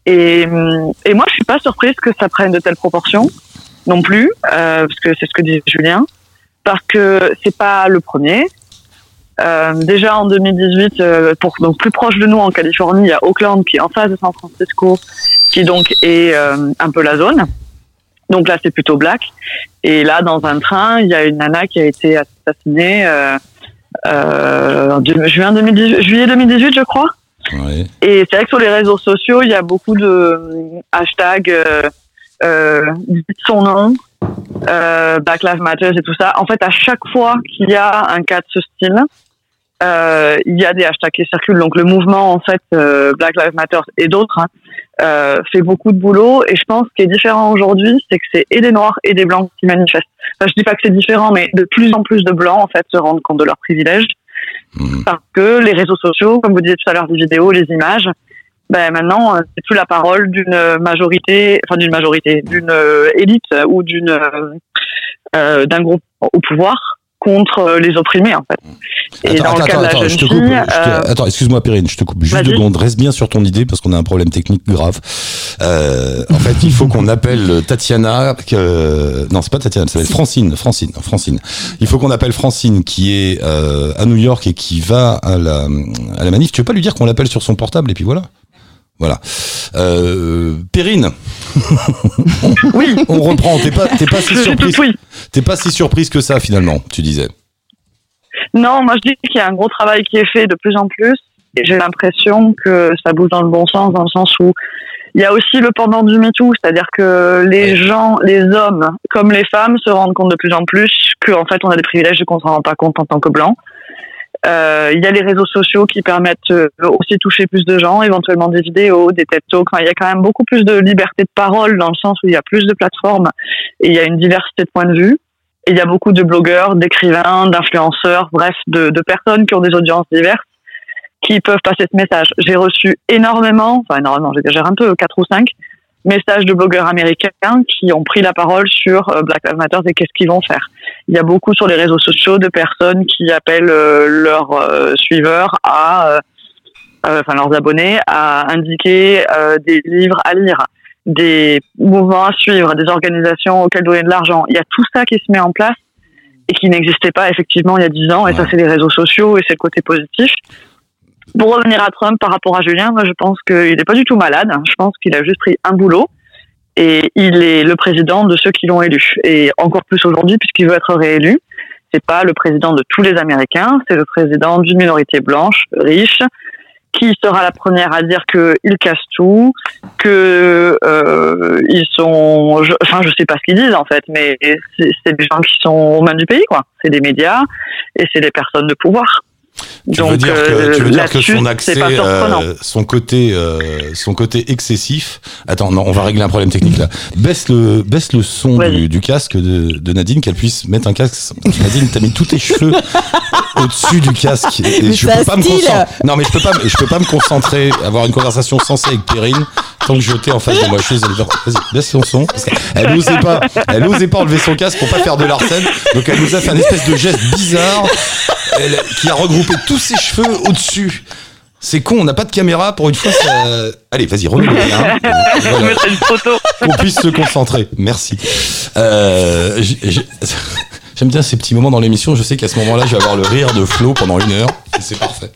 Speaker 7: Et, et moi, je suis pas surprise que ça prenne de telles proportions non plus, euh, parce que c'est ce que disait Julien, parce que c'est pas le premier. Euh, déjà en 2018, euh, pour donc plus proche de nous en Californie, il y a Oakland qui est en face de San Francisco, qui donc est euh, un peu la zone. Donc là, c'est plutôt black. Et là, dans un train, il y a une nana qui a été assassinée en deux- juin 2018, juillet 2018, je crois.
Speaker 1: Ouais.
Speaker 7: Et c'est vrai que sur les réseaux sociaux, il y a beaucoup de hashtags, dites son nom, euh, Black Lives Matter et tout ça. En fait, à chaque fois qu'il y a un cas de ce style, il y a des hashtags qui circulent. Donc le mouvement, en fait, euh, Black Lives Matter et d'autres, hein, euh, fait beaucoup de boulot. Et je pense ce qui est différent aujourd'hui, c'est que c'est et des noirs et des blancs qui manifestent. Enfin, je dis pas que c'est différent, mais de plus en plus de blancs, en fait, se rendent compte de leurs privilèges
Speaker 1: Mhm.
Speaker 7: parce que les réseaux sociaux, comme vous disiez tout à l'heure, les vidéos, les images, ben maintenant euh, c'est plus la parole d'une majorité, enfin d'une majorité, d'une euh, élite ou d'une euh, euh, d'un groupe au pouvoir contre euh, les opprimés en fait. Et
Speaker 1: Attends,
Speaker 7: dans le
Speaker 1: attends,
Speaker 7: cas de la
Speaker 1: attends,
Speaker 7: jeune
Speaker 1: je te coupe.
Speaker 7: fille,
Speaker 1: je te-
Speaker 7: euh,
Speaker 1: Attends, excuse-moi, Perrine, je te coupe juste deux secondes. Reste bien sur ton idée parce qu'on a un problème technique grave. Euh, en fait, il faut qu'on appelle Tatiana. Que... Non, c'est pas Tatiana, ça être Francine. Francine, Francine. Il faut qu'on appelle Francine qui est euh, à New York et qui va à la, à la manif. Tu veux pas lui dire qu'on l'appelle sur son portable et puis voilà. Voilà. Euh, Perrine.
Speaker 7: oui.
Speaker 1: On reprend. T'es pas, t'es pas si surprise.
Speaker 7: oui.
Speaker 1: T'es pas si surprise que ça finalement. Tu disais.
Speaker 7: Non, moi je dis qu'il y a un gros travail qui est fait de plus en plus. Et j'ai l'impression que ça bouge dans le bon sens, dans le sens où il y a aussi le pendant du MeToo, c'est-à-dire que les gens, les hommes comme les femmes se rendent compte de plus en plus qu'en fait on a des privilèges et qu'on s'en rend pas compte en tant que blanc. Euh, Il y a les réseaux sociaux qui permettent euh, aussi de toucher plus de gens, éventuellement des vidéos, des TED Talks. Il y a quand même beaucoup plus de liberté de parole dans le sens où il y a plus de plateformes et il y a une diversité de points de vue. Et il y a beaucoup de blogueurs, d'écrivains, d'influenceurs, bref, de, personnes qui ont des audiences diverses qui peuvent passer ce message. J'ai reçu énormément, enfin énormément, j'exagère un peu, quatre ou cinq messages de blogueurs américains qui ont pris la parole sur euh, Black Lives Matter et qu'est-ce qu'ils vont faire. Il y a beaucoup sur les réseaux sociaux de personnes qui appellent euh, leurs euh, suiveurs à, euh, enfin leurs abonnés à indiquer euh, des livres à lire, des mouvements à suivre, des organisations auxquelles donner de l'argent. Il y a tout ça qui se met en place et qui n'existait pas effectivement il y a dix ans. Et ça, c'est les réseaux sociaux et c'est le côté positif. Pour revenir à Trump par rapport à Julien, moi je pense qu'il n'est pas du tout malade. Je pense qu'il a juste pris un boulot et il est le président de ceux qui l'ont élu. Et encore plus aujourd'hui puisqu'il veut être réélu. C'est pas le président de tous les Américains, c'est le président d'une minorité blanche, riche, qui sera la première à dire qu'ils cassent tout, que euh, ils sont, je, enfin je sais pas ce qu'ils disent en fait, mais c'est des gens qui sont aux mains du pays quoi. C'est des médias et c'est des personnes de pouvoir.
Speaker 1: Tu
Speaker 7: Donc
Speaker 1: veux dire que,
Speaker 7: euh,
Speaker 1: tu veux dire que son accès, euh, son côté, euh, son côté excessif. Attends, non, on va régler un problème technique là. Baisse le, baisse le son du, du casque de, de Nadine, qu'elle puisse mettre un casque. Nadine, t'as mis tous tes cheveux au-dessus du casque. Et je peux pas me concentrer. Non, mais je peux pas, je peux pas me concentrer, avoir une conversation sensée avec Perrine tant que je t'ai en face de moi. Je suis. Vas-y, baisse son son. Qu'elle n'osait pas, elle osait pas enlever son casque pour pas faire de l'arsène. Donc elle nous a fait un espèce de geste bizarre elle, qui a regroupé tous ses cheveux au-dessus. C'est con, on n'a pas de caméra pour une fois. Ça... Allez, vas-y, remets le bien.
Speaker 7: Je mettrai une photo.
Speaker 1: Qu'on puisse se concentrer. Merci. Euh, J'aime bien ces petits moments dans l'émission. Je sais qu'à ce moment-là, je vais avoir le rire de Flo pendant une heure. C'est parfait.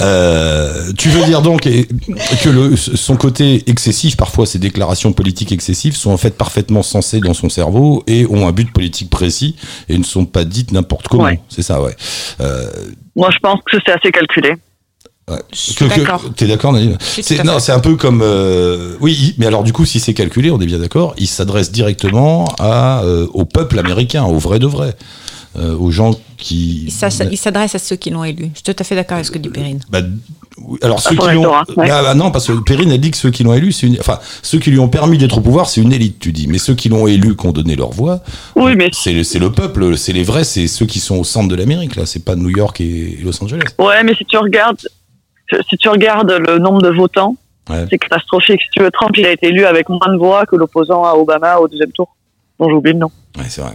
Speaker 1: Euh, tu veux dire donc que le, son côté excessif, parfois ses déclarations politiques excessives, sont en fait parfaitement sensées dans son cerveau et ont un but politique précis et ne sont pas dites n'importe comment.
Speaker 7: Ouais.
Speaker 1: C'est ça, ouais. Euh,
Speaker 7: Moi je pense que c'est assez calculé.
Speaker 1: Ouais. T'es d'accord, Nadine Non, c'est un peu comme. euh, oui, mais alors du coup, si c'est calculé, on est bien d'accord, il s'adresse directement à, euh, au peuple américain, au vrai de vrai, euh, aux gens qui.
Speaker 4: Il s'adresse à ceux qui l'ont élu. Je suis tout à fait d'accord avec ce que dit Perrine.
Speaker 1: Bah, alors ceux qui l'ont.
Speaker 7: ouais.
Speaker 1: Bah, bah, non, parce que Perrine a dit que ceux qui l'ont élu, c'est une. Enfin, ceux qui lui ont permis d'être au pouvoir, c'est une élite, tu dis. Mais ceux qui l'ont élu, qui ont donné leur voix,
Speaker 7: Oui, mais
Speaker 1: c'est le- c'est le peuple, c'est les vrais, c'est ceux qui sont au centre de l'Amérique, là. C'est pas New York et Los Angeles.
Speaker 7: ouais, mais si tu regardes, si tu regardes le nombre de votants,
Speaker 1: Ouais.
Speaker 7: c'est catastrophique. Si tu veux, Trump, il a été élu avec moins de voix que l'opposant à Obama au deuxième tour, dont j'oublie le nom.
Speaker 1: Ouais, c'est vrai.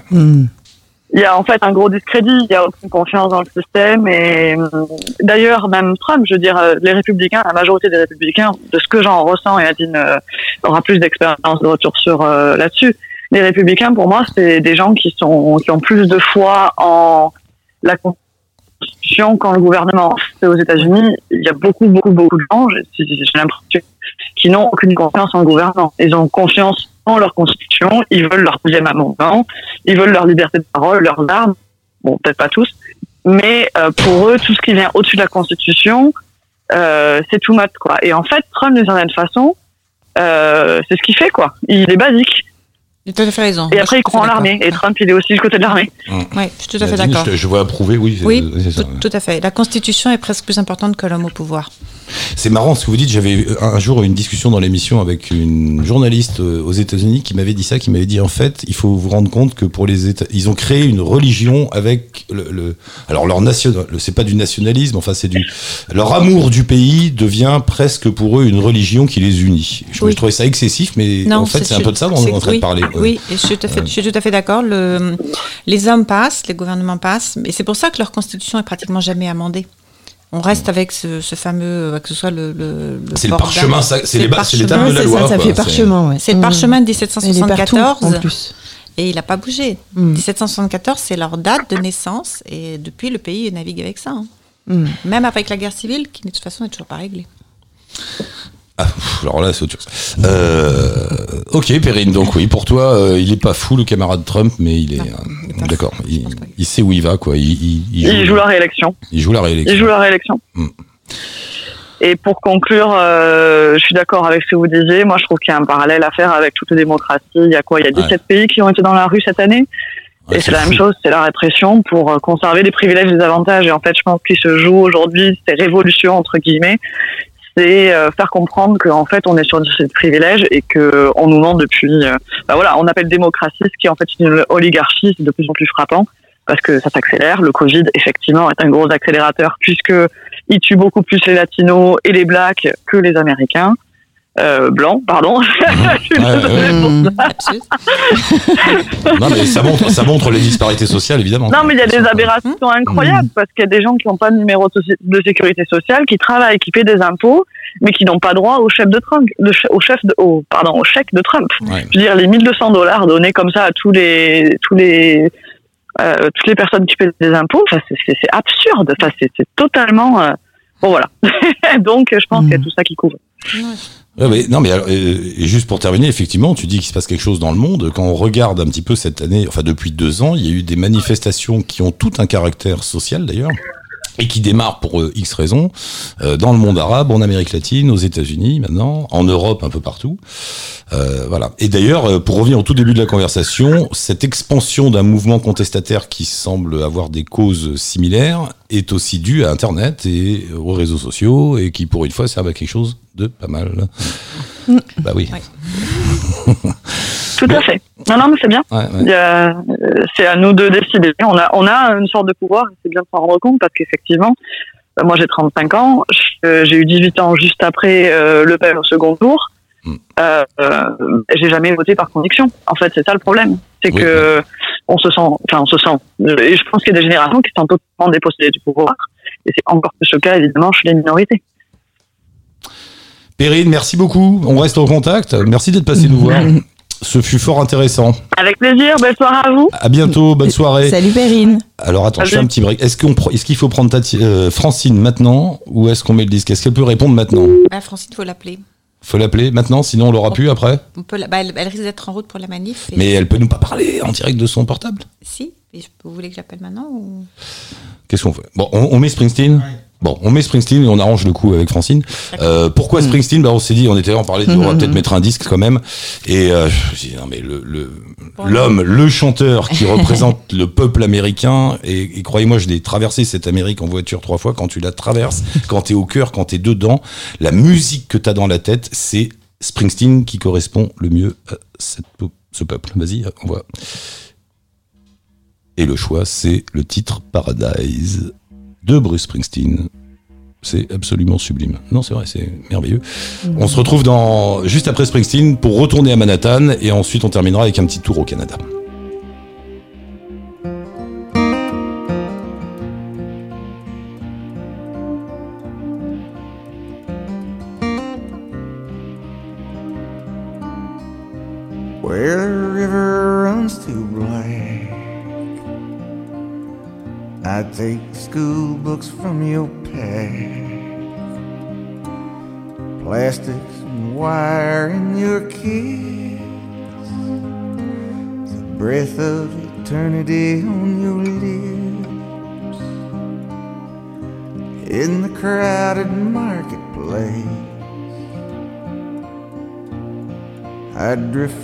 Speaker 7: Il y a en fait un gros discrédit, il y a aucune confiance dans le système et hum, d'ailleurs même Trump, je veux dire euh, les républicains, la majorité des républicains, de ce que j'en ressens et Nadine euh, aura plus d'expérience de retour sur euh, là-dessus. Les républicains pour moi c'est des gens qui sont qui ont plus de foi en la constitution qu'en le gouvernement. C'est aux États-Unis, il y a beaucoup beaucoup beaucoup de gens, j'ai l'impression, qui n'ont aucune confiance en le gouvernement. Ils ont confiance en leur constitution, ils veulent leur deuxième amendement, ils veulent leur liberté de parole, leurs armes. Bon, peut-être pas tous, mais euh, pour eux, tout ce qui vient au-dessus de la Constitution, euh, c'est too much quoi. Et en fait, Trump d'une certaine façon, euh, c'est ce qu'il fait quoi. Il est basique.
Speaker 4: Tu as tout à fait raison.
Speaker 7: Et après, il croit en l'armée. Et Trump, il est aussi du côté de l'armée.
Speaker 4: d'accord. Oui, je suis tout à fait d'accord.
Speaker 1: Je, je vois approuver, oui. c'est-
Speaker 4: Oui,
Speaker 1: ça,
Speaker 4: tout, à fait. La Constitution est presque plus importante que l'homme au pouvoir.
Speaker 1: C'est marrant ce que vous dites. J'avais un jour une discussion dans l'émission avec une journaliste euh, aux États-Unis qui m'avait dit ça, qui m'avait dit en fait, il faut vous rendre compte que pour les États, ils ont créé une religion avec le, le- alors leur nation, le- c'est pas du nationalisme, enfin c'est du leur amour du pays devient presque pour eux une religion qui les unit. Je,
Speaker 4: Oui.
Speaker 1: je trouvais ça excessif, mais en fait c'est un peu de ça dont on est en train
Speaker 4: oui,
Speaker 1: de parler.
Speaker 4: Oui, je suis tout à fait,
Speaker 1: Ouais.
Speaker 4: je suis tout à fait d'accord. Le, les hommes passent, les gouvernements passent, et c'est pour ça que leur constitution est pratiquement jamais amendée. On reste avec ce, ce fameux, euh, que ce soit le. le,
Speaker 1: C'est le parchemin, c'est les l'étape de la loi.
Speaker 2: ça, ça
Speaker 1: quoi.
Speaker 2: fait
Speaker 1: C'est-
Speaker 2: parchemin, ouais.
Speaker 4: C'est le
Speaker 2: Mhm.
Speaker 4: parchemin de
Speaker 2: Il est partout,
Speaker 4: 1774.
Speaker 2: en plus.
Speaker 4: Et il n'a pas bougé.
Speaker 2: Mm.
Speaker 4: 1774, c'est leur date de naissance, et depuis, le pays navigue avec ça. hein.
Speaker 2: Mm.
Speaker 4: Même avec la guerre civile, qui de toute façon n'est toujours pas réglée.
Speaker 1: Ah, alors là, c'est autre chose. Euh, ok, Perrine, donc oui, pour toi, euh, il est pas fou le camarade Trump, mais il est, euh, d'accord. Il, sait où il va, quoi. Il, il- il
Speaker 7: Il joue la réélection.
Speaker 1: il joue la réélection.
Speaker 7: Il joue la réélection.
Speaker 1: Mm.
Speaker 7: Et pour conclure, euh, je suis d'accord avec ce que vous disiez. Moi, je trouve qu'il y a un parallèle à faire avec toutes les démocraties. Il y a quoi? Il y a 17 pays qui ont été dans la rue cette année.
Speaker 1: Ouais,
Speaker 7: et c'est la
Speaker 1: fou.
Speaker 7: même chose, c'est la répression pour conserver les privilèges et les avantages. Et en fait, je pense qu'il se joue aujourd'hui, ces révolutions entre guillemets, c'est euh, faire comprendre qu'en fait, on est sur ces privilèges et que on nous ment depuis. euh, bah voilà, on appelle démocratie, ce qui est en fait une oligarchie, c'est de plus en plus frappant parce que ça s'accélère. Le Covid, effectivement, est un gros accélérateur puisque il tue beaucoup plus les latinos et les blacks que les américains. Euh, blancs, pardon. Je.
Speaker 1: Non, mais ça montre, ça montre les disparités sociales, évidemment.
Speaker 7: Non, mais il y a des aberrations
Speaker 1: Mmh.
Speaker 7: incroyables parce qu'il y a des gens qui n'ont pas de numéro de sécurité sociale, qui travaillent, qui paient des impôts, mais qui n'ont pas droit au chef de Trump, de ch- au chef de, au, pardon, au chèque de Trump.
Speaker 1: Ouais.
Speaker 7: Je veux dire, les 1200 dollars donnés comme ça à tous les, tous les, euh, toutes les personnes qui paient des impôts, enfin, c'est- absurde. Enfin, c'est totalement, euh, bon voilà. Donc, je pense qu'il y a tout ça qui couvre.
Speaker 1: Ouais, mais, non, mais euh, et juste pour terminer, effectivement, tu dis qu'il se passe quelque chose dans le monde. Quand on regarde un petit peu cette année, enfin depuis deux ans, il y a eu des manifestations qui ont tout un caractère social d'ailleurs. Et qui démarrent pour euh, X raisons euh, dans le monde arabe, en Amérique latine, aux États-Unis maintenant, en Europe un peu partout. Euh, voilà. Et d'ailleurs, euh, pour revenir au tout début de la conversation, cette expansion d'un mouvement contestataire qui semble avoir des causes similaires est aussi due à Internet et aux réseaux sociaux et qui, pour une fois, servent à quelque chose de pas mal. Bah oui.
Speaker 4: Ouais.
Speaker 7: Tout à fait. Non, non, mais c'est bien.
Speaker 1: Ouais, ouais.
Speaker 7: Euh, c'est à nous de décider. On a, on a une sorte de pouvoir, c'est bien de s'en rendre compte parce qu'effectivement, euh, moi j'ai 35 ans, euh, j'ai eu 18 ans juste après euh, Le Pen au second tour.
Speaker 1: Mm.
Speaker 7: Euh, euh, j'ai jamais voté par conviction. En fait, c'est ça le problème. C'est
Speaker 1: Oui,
Speaker 7: que on se sent, enfin, on se sent. Et je pense qu'il y a des générations qui sont totalement dépossédées du pouvoir. Et c'est encore plus le cas, évidemment, chez les minorités.
Speaker 1: Perrine, merci beaucoup. On reste en contact. Merci d'être passé nous voir. Ce fut fort intéressant.
Speaker 7: Avec plaisir. Belle soirée à vous.
Speaker 1: À bientôt. Bonne soirée.
Speaker 2: Salut Perrine.
Speaker 1: Alors attends, je fais
Speaker 7: Salut.
Speaker 1: un petit break. Est-ce qu'on est-ce qu'il faut prendre Tati- euh, Francine maintenant ou est-ce qu'on met le disque? Est-ce qu'elle peut répondre maintenant?
Speaker 4: Ah, Francine, il faut l'appeler.
Speaker 1: Faut l'appeler maintenant, sinon on l'aura plus après.
Speaker 4: On peut la- bah, elle, elle risque d'être en route pour la manif. et-
Speaker 1: Mais elle peut nous pas parler en direct de son portable.
Speaker 4: Si, et vous voulez que j'appelle maintenant ou...
Speaker 1: Qu'est-ce qu'on fait? Bon, on, on met Springsteen. Bon, on met Springsteen et on arrange le coup avec Francine. Euh, pourquoi Springsteen bah, On s'est dit, on était là, on parlait de, on va peut-être mettre un disque quand même. Et euh, je me suis dit, non mais le le-
Speaker 4: Bon,
Speaker 1: l'homme, le chanteur qui représente le peuple américain, et, et croyez-moi, je l'ai traversé cette Amérique en voiture trois fois. Quand tu la traverses, quand t'es au cœur, quand t'es dedans, la musique que t'as dans la tête, c'est Springsteen qui correspond le mieux à cette ce peuple. Vas-y, on voit. Et le choix, c'est le titre Paradise de Bruce Springsteen. C'est absolument sublime. Non, c'est vrai, c'est merveilleux. On se retrouve dans, juste après Springsteen pour retourner à Manhattan et ensuite on terminera avec un petit tour au Canada.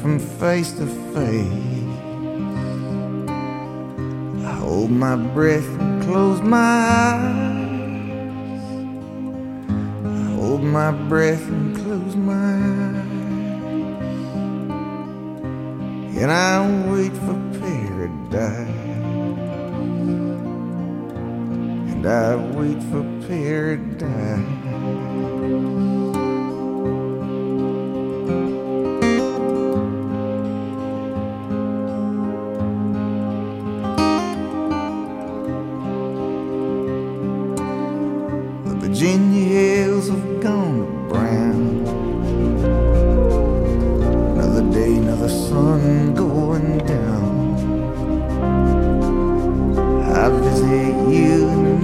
Speaker 8: From face to face. I hold my breath and close my eyes. I hold my breath and close my eyes. And I wait for paradise. And I wait for paradise.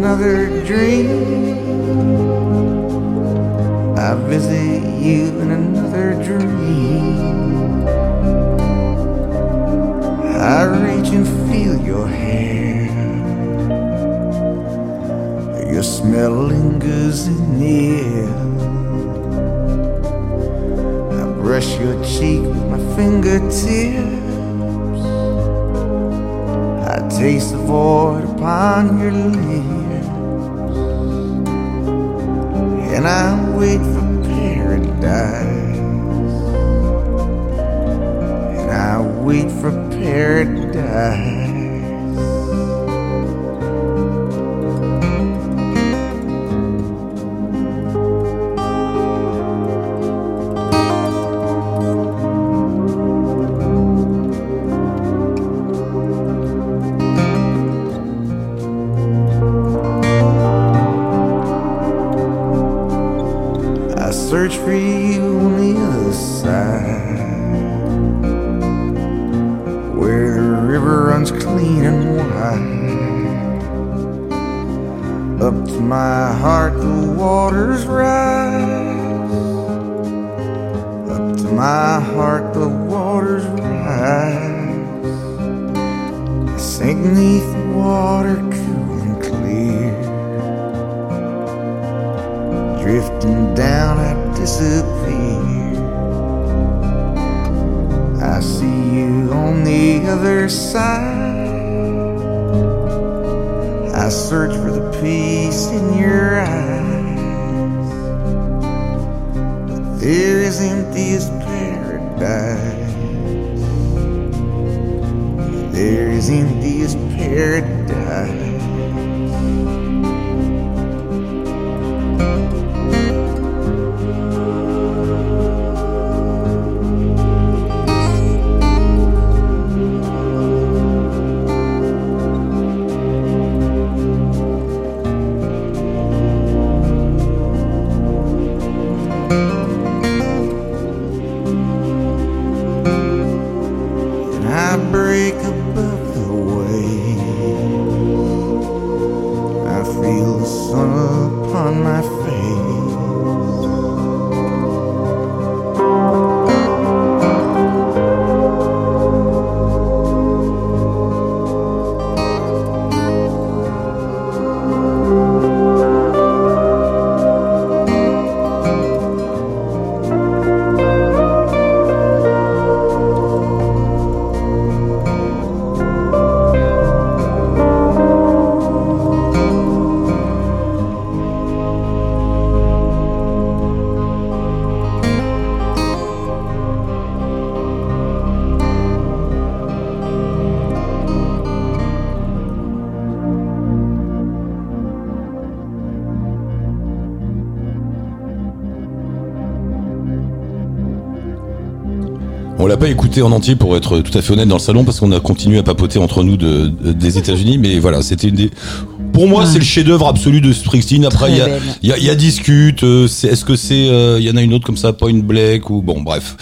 Speaker 8: Another dream. I visit you in another dream. I reach and feel your hair. Your smell lingers in the air. I brush your cheek with my fingertips. I taste the void upon your lips. And I wait for paradise. And I wait for paradise.
Speaker 1: Pas écouté en entier pour être tout à fait honnête dans le salon parce qu'on a continué à papoter entre nous de, de- des États-Unis, mais voilà, c'était une des. Pour moi, c'est le chef-d'œuvre absolu de Springsteen. Après, il y a, y, a, y a discute. euh, Est-ce que c'est, euh, il y en a une autre comme ça, Point Black ou bon, bref,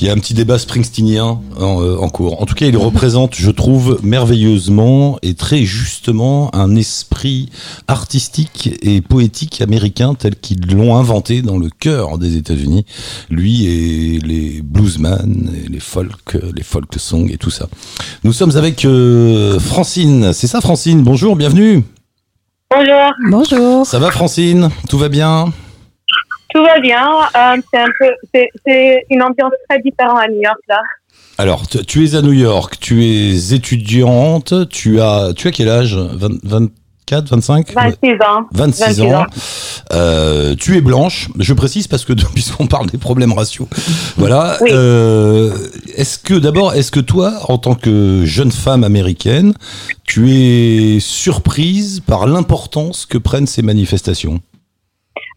Speaker 1: il y a un petit débat Springsteenien en, euh, en cours. En tout cas, il représente, je trouve, merveilleusement et très justement un esprit artistique et poétique américain tel qu'ils l'ont inventé dans le cœur des États-Unis. Lui et les bluesman, et les folk, les folk songs et tout ça. Nous sommes avec euh, Francine. C'est ça, Francine? Bonjour, bienvenue.
Speaker 9: Bonjour.
Speaker 2: Bonjour.
Speaker 1: Ça va Francine? Tout va bien?
Speaker 9: Tout va bien. Euh, c'est un peu, c'est, c'est une ambiance très différente à New York là.
Speaker 1: Alors, tu- tu es à New York, tu es étudiante, tu as, tu as quel âge? 20 24, 25
Speaker 9: 26 ans.
Speaker 1: 26 ans. Euh, tu es blanche. Je précise parce que puisqu'on parle des problèmes raciaux, voilà.
Speaker 9: Oui.
Speaker 1: Euh, est-ce que d'abord, est-ce que toi, en tant que jeune femme américaine, tu es surprise par l'importance que prennent ces manifestations?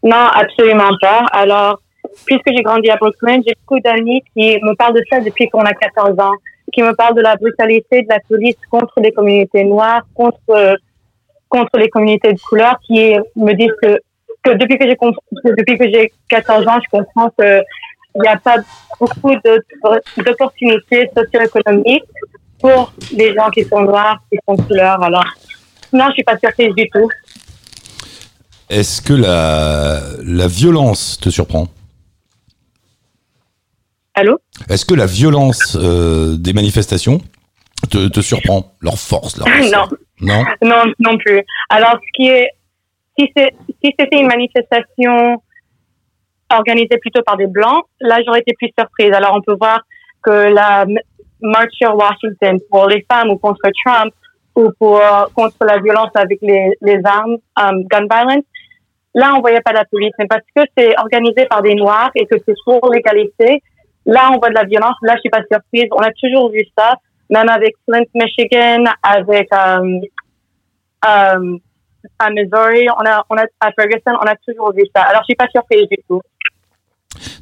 Speaker 9: Non, absolument pas. Alors, puisque j'ai grandi à Brooklyn, j'ai beaucoup d'amis qui me parlent de ça depuis qu'on a 14 ans, qui me parlent de la brutalité de la police contre les communautés noires, contre euh, contre les communautés de couleur, qui me disent que, que depuis que j'ai comp- que depuis que j'ai 14 ans, je comprends que il n'y a pas beaucoup d'opportunités socio-économiques pour les gens qui sont noirs, qui sont de couleur. Alors, non, je suis pas surprise du tout.
Speaker 1: Est-ce que la, la violence te surprend?
Speaker 9: Allô?
Speaker 1: Est-ce que la violence euh, des manifestations te, te surprend Leur force, leur
Speaker 9: Non.
Speaker 1: Non?
Speaker 9: Non, non plus. Alors, ce qui est, si c'était une manifestation organisée plutôt par des blancs, là, j'aurais été plus surprise. Alors, on peut voir que la marche sur Washington pour les femmes ou contre Trump ou pour, contre la violence avec les, les armes, um, gun violence, là, on voyait pas la police. Mais parce que c'est organisé par des noirs et que c'est pour l'égalité, là, on voit de la violence. Là, je suis pas surprise. On a toujours vu ça, même avec Flint, Michigan, avec, um, euh, à Missouri, on a, on a, à Ferguson, on a toujours vu ça. Alors, je suis pas surprise du tout.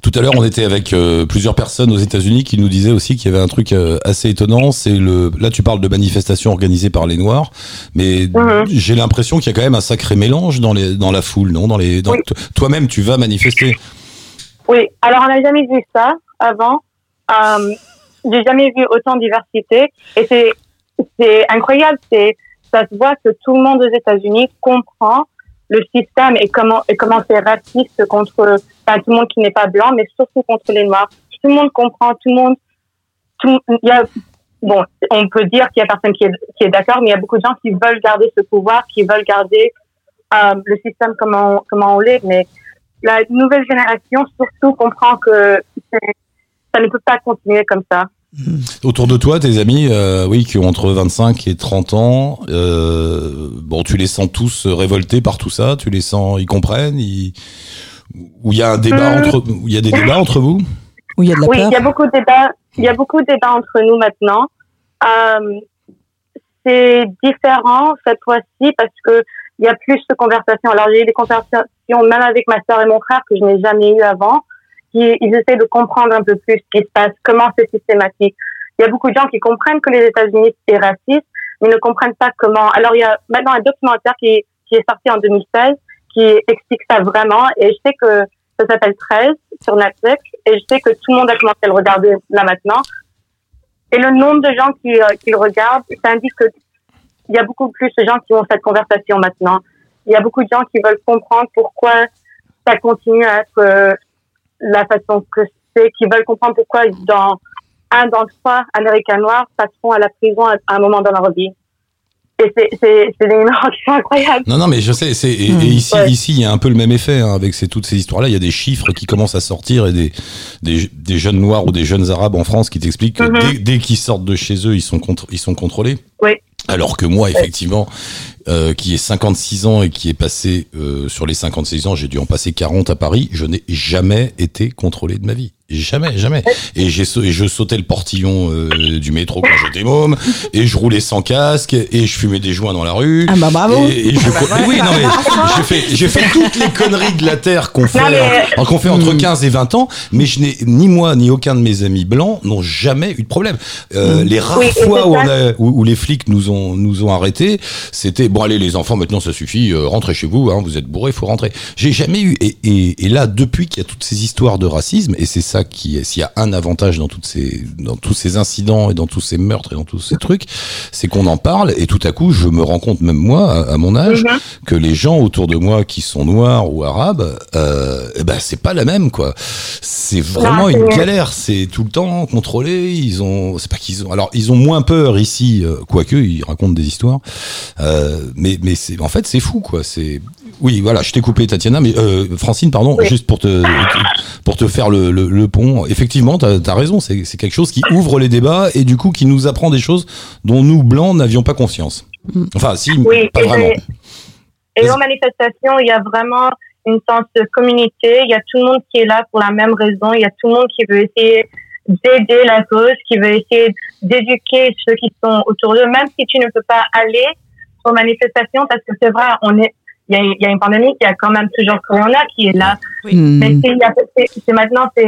Speaker 1: Tout à l'heure, on était avec euh, plusieurs personnes aux États-Unis qui nous disaient aussi qu'il y avait un truc euh, assez étonnant. C'est le. Là, tu parles de manifestations organisées par les Noirs, mais
Speaker 9: Mhm.
Speaker 1: j'ai l'impression qu'il y a quand même un sacré mélange dans les dans la foule, non? Dans les. dans-
Speaker 9: Oui.
Speaker 1: to- Toi-même, tu vas manifester.
Speaker 9: Oui. Alors, on n'a jamais vu ça avant. Euh, j'ai jamais vu autant de diversité. Et c'est, c'est incroyable. C'est, ça se voit que tout le monde aux États-Unis comprend le système et comment, et comment c'est raciste contre, enfin, tout le monde qui n'est pas blanc, mais surtout contre les noirs. Tout le monde comprend, tout le monde, il y a, bon, on peut dire qu'il y a personne qui est, qui est d'accord, mais il y a beaucoup de gens qui veulent garder ce pouvoir, qui veulent garder euh, le système comme on, comme on l'est, mais la nouvelle génération surtout comprend que c'est- ça ne peut pas continuer comme ça.
Speaker 1: Autour de toi, tes amis, euh, oui, qui ont entre 25 et 30 ans, euh, bon, tu les sens tous révoltés par tout ça. Tu les sens, ils comprennent, ils... où il y a un débat
Speaker 9: Hmm.
Speaker 1: entre, où il y a des débats entre vous?
Speaker 2: Où il y a de la
Speaker 9: oui,
Speaker 2: peur.
Speaker 9: il y a beaucoup de débats. Il y a beaucoup de débats entre nous maintenant. Euh, c'est différent cette fois-ci parce que il y a plus de conversations. Alors j'ai eu des conversations même avec ma sœur et mon frère que je n'ai jamais eu avant. Qui, ils essaient de comprendre un peu plus ce qui se passe, comment c'est systématique. Il y a beaucoup de gens qui comprennent que les États-Unis c'est raciste, mais ne comprennent pas comment. Alors il y a maintenant un documentaire qui, qui est sorti en 2016 qui explique ça vraiment et je sais que ça s'appelle 13 sur Netflix et je sais que tout le monde a commencé à le regarder là maintenant. Et le nombre de gens qui, euh, qui le regardent, ça indique que il y a beaucoup plus de gens qui ont cette conversation maintenant. Il y a beaucoup de gens qui veulent comprendre pourquoi ça continue à être euh, la façon que c'est, qui veulent comprendre pourquoi dans un dans trois Américains noirs passeront à la prison à, à un moment dans leur vie. C'est, c'est, c'est des numéros qui sont incroyables.
Speaker 1: Non, non, mais je sais. C'est et, et ici, ici, il y a un peu le même effet hein, avec ces, toutes ces histoires-là. Il y a des chiffres qui commencent à sortir et des, des, des jeunes noirs ou des jeunes arabes en France qui t'expliquent que
Speaker 9: Mhm.
Speaker 1: dès, dès qu'ils sortent de chez eux, ils sont contre, ils sont contrôlés.
Speaker 9: Oui.
Speaker 1: Alors que moi, effectivement, euh, qui ai 56 ans et qui est passé euh, sur les 56 ans, j'ai dû en passer 40 à Paris, je n'ai jamais été contrôlé de ma vie. Jamais, jamais. Et, j'ai et je sautais le portillon euh, du métro quand j'étais môme, et je roulais sans casque, et je fumais des joints dans la rue.
Speaker 2: Ah bah bravo.
Speaker 1: Et, et je, mais oui, non mais j'ai fait, j'ai fait toutes les conneries de la terre qu'on fait,
Speaker 9: mais-
Speaker 1: en- qu'on fait entre 15 et 20 ans, mais je n'ai ni moi ni aucun de mes amis blancs n'ont jamais eu de problème. Euh, Les rares
Speaker 9: Oui,
Speaker 1: fois où, on a- où, où les flics nous ont nous ont arrêtés, c'était bon allez les enfants maintenant ça suffit, euh, rentrez chez vous, hein, vous êtes bourrés, faut rentrer. J'ai jamais eu et, et, et là depuis qu'il y a toutes ces histoires de racisme et c'est ça ça qui est, s'il y a un avantage dans toutes ces, dans tous ces incidents et dans tous ces meurtres et dans tous ces trucs, c'est qu'on en parle et tout à coup, je me rends compte, même moi, à, à mon âge,
Speaker 9: Mhm.
Speaker 1: que les gens autour de moi qui sont noirs ou arabes, euh, eh ben c'est pas la même quoi. C'est vraiment
Speaker 9: Non,
Speaker 1: une galère. C'est tout le temps contrôlé. Ils ont, c'est pas qu'ils ont. Alors ils ont moins peur ici, euh, quoique ils racontent des histoires. Euh, mais mais c'est en fait c'est fou quoi. C'est oui voilà. Je t'ai coupé Tatiana, mais Francine pardon, juste pour te pour te faire le, le, le pont. Effectivement, t'as as raison. C'est c'est quelque chose qui ouvre les débats et du coup qui nous apprend des choses dont nous blancs n'avions pas conscience. Enfin si,
Speaker 9: Oui,
Speaker 1: pas
Speaker 9: et
Speaker 1: vraiment.
Speaker 9: Et aux manifestations, il y a vraiment une sens de communauté. Il y a tout le monde qui est là pour la même raison. Il y a tout le monde qui veut essayer d'aider la cause, qui veut essayer d'éduquer ceux qui sont autour d'eux, même si tu ne peux pas aller aux manifestations, parce que c'est vrai, on est, il y a, il y a une pandémie, il y a quand même toujours Corona qui est là.
Speaker 2: Mm.
Speaker 9: Mais c'est- c'est maintenant, c'est,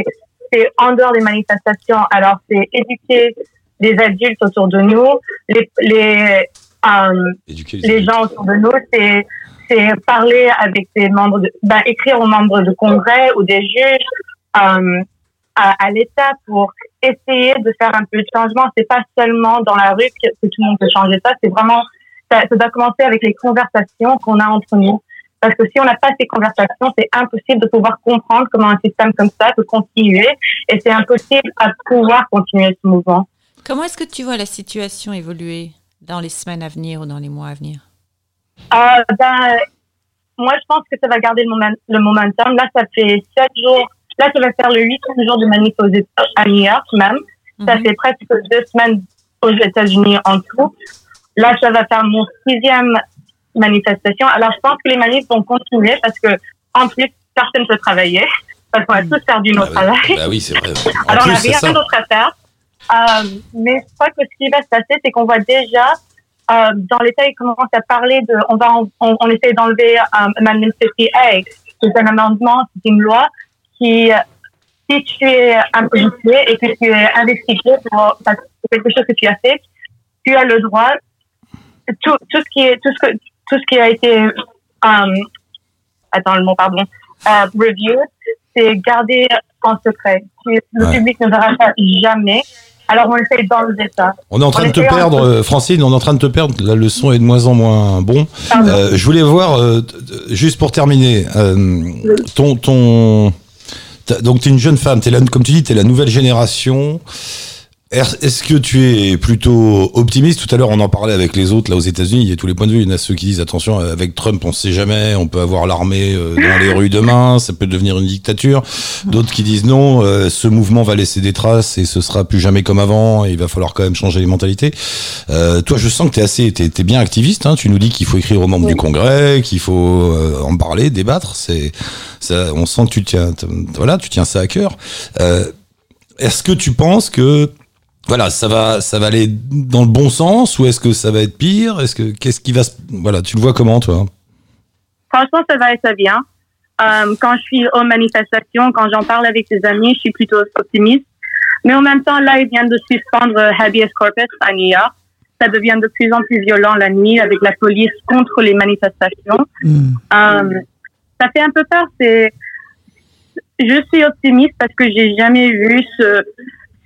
Speaker 9: c'est en dehors des manifestations. Alors, c'est éduquer les adultes autour de nous, les, les, euh, les gens autour de nous, c'est, c'est parler avec des membres de, ben, écrire aux membres de congrès ou des juges, euh, à, à l'État pour essayer de faire un peu de changement. C'est pas seulement dans la rue que, que tout le monde peut changer ça. C'est vraiment, ça, ça doit commencer avec les conversations qu'on a entre nous. Parce que si on n'a pas ces conversations, c'est impossible de pouvoir comprendre comment un système comme ça peut continuer et c'est impossible à pouvoir continuer ce mouvement.
Speaker 4: Comment est-ce que tu vois la situation évoluer dans les semaines à venir ou dans les mois à venir?
Speaker 9: Euh, ben, moi, je pense que ça va garder le, moment, le momentum. Là, ça fait sept jours. Là, ça va faire le huitième jour de manif aux États, à New York même. Ça fait presque deux semaines aux États-Unis en tout. Là, ça va faire mon sixième manifestation. Alors, je pense que les manifs vont continuer parce que, en plus, personne ne peut travailler parce qu'on a tous perdu notre travail.
Speaker 1: Bah oui, c'est vrai. En
Speaker 9: Alors,
Speaker 1: plus,
Speaker 9: on n'a rien d'autre à faire. Euh, mais je crois que ce qui va se passer, c'est qu'on voit déjà, euh, dans l'État, ils commencent à parler de, on va, on, on essaie d'enlever um, Amendment 50A. C'est un amendement, c'est une loi qui, euh, si tu es un policier et que tu es investigué pour, quelque chose que tu as fait, tu as le droit, tout, tout ce qui est, tout ce que, tout ce qui a été, um, attends le mot, pardon, euh, review, c'est gardé en secret. Le
Speaker 1: Ouais.
Speaker 9: public ne verra ça jamais. Alors on essaie d'enlever ça.
Speaker 1: On est en train de te perdre,
Speaker 9: en-
Speaker 1: euh, Francine, on est en train de te perdre. La leçon est de moins en moins bon. Euh, je voulais voir, euh, juste pour terminer, euh, ton, ton, donc tu es une jeune femme, es la, comme tu dis, tu es la nouvelle génération. Est- Est-ce que tu es plutôt optimiste? Tout à l'heure, on en parlait avec les autres là aux États-Unis. Il y a tous les points de vue. Il y en a ceux qui disent attention, avec Trump, on sait jamais, on peut avoir l'armée euh, dans les rues demain, ça peut devenir une dictature. D'autres qui disent non, euh, ce mouvement va laisser des traces et ce sera plus jamais comme avant. Et il va falloir quand même changer les mentalités. Euh, toi, je sens que t'es assez, t'es, t'es bien activiste. Hein, tu nous dis qu'il faut écrire aux membres du Congrès, qu'il faut euh, en parler, débattre. C'est, ça, on sent que tu tiens, voilà, tu tiens ça à cœur. Euh, est-ce que tu penses que voilà, ça va, ça va aller dans le bon sens ou est-ce que ça va être pire? Est-ce que qu'est-ce qui va se, voilà, tu le vois comment toi?
Speaker 9: Franchement, ça va être bien. Euh, quand je suis aux manifestations, quand j'en parle avec des amis, je suis plutôt optimiste. Mais en même temps, là, ils viennent de suspendre habeas corpus à New York. Ça devient de plus en plus violent la nuit avec la police contre les manifestations. Euh, ça fait un peu peur. C'est, je suis optimiste parce que j'ai jamais vu ce,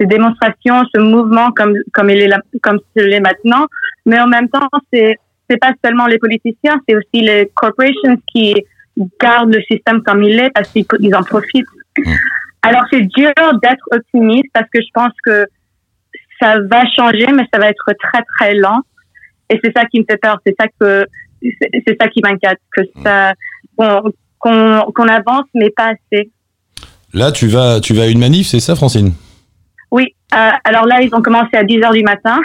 Speaker 9: ces démonstrations, ce mouvement comme comme il est là, comme il est maintenant. Mais en même temps, c'est c'est pas seulement les politiciens, c'est aussi les corporations qui gardent le système comme il est parce qu'ils ils en profitent. Alors c'est dur d'être optimiste parce que je pense que ça va changer, mais ça va être très très lent. Et c'est ça qui me fait peur. C'est ça que c'est ça qui m'inquiète, que ça qu'on avance mais pas assez.
Speaker 1: Là, tu vas, tu vas à une manif, c'est ça, Francine?
Speaker 9: Alors là, ils ont commencé à 10 heures du matin.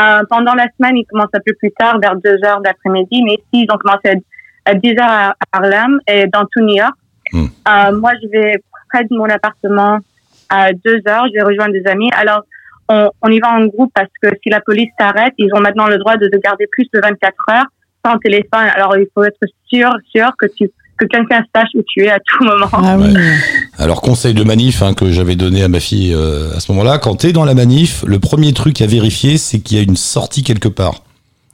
Speaker 9: Euh, pendant la semaine, ils commencent un peu plus tard, vers 2 heures d'après-midi. Mais ici, ils ont commencé à, à 10 heures à Harlem et dans tout New York. Euh, moi, je vais près de mon appartement à 2 heures. Je vais rejoindre des amis. Alors, on, on y va en groupe parce que si la police s'arrête, ils ont maintenant le droit de te garder plus de 24 heures sans téléphone. Alors, il faut être sûr, sûr que tu que quelqu'un sache où tu es à tout moment.
Speaker 1: Alors conseil de manif hein, que j'avais donné à ma fille euh, à ce moment-là, quand t'es dans la manif, le premier truc à vérifier, c'est qu'il y a une sortie quelque part.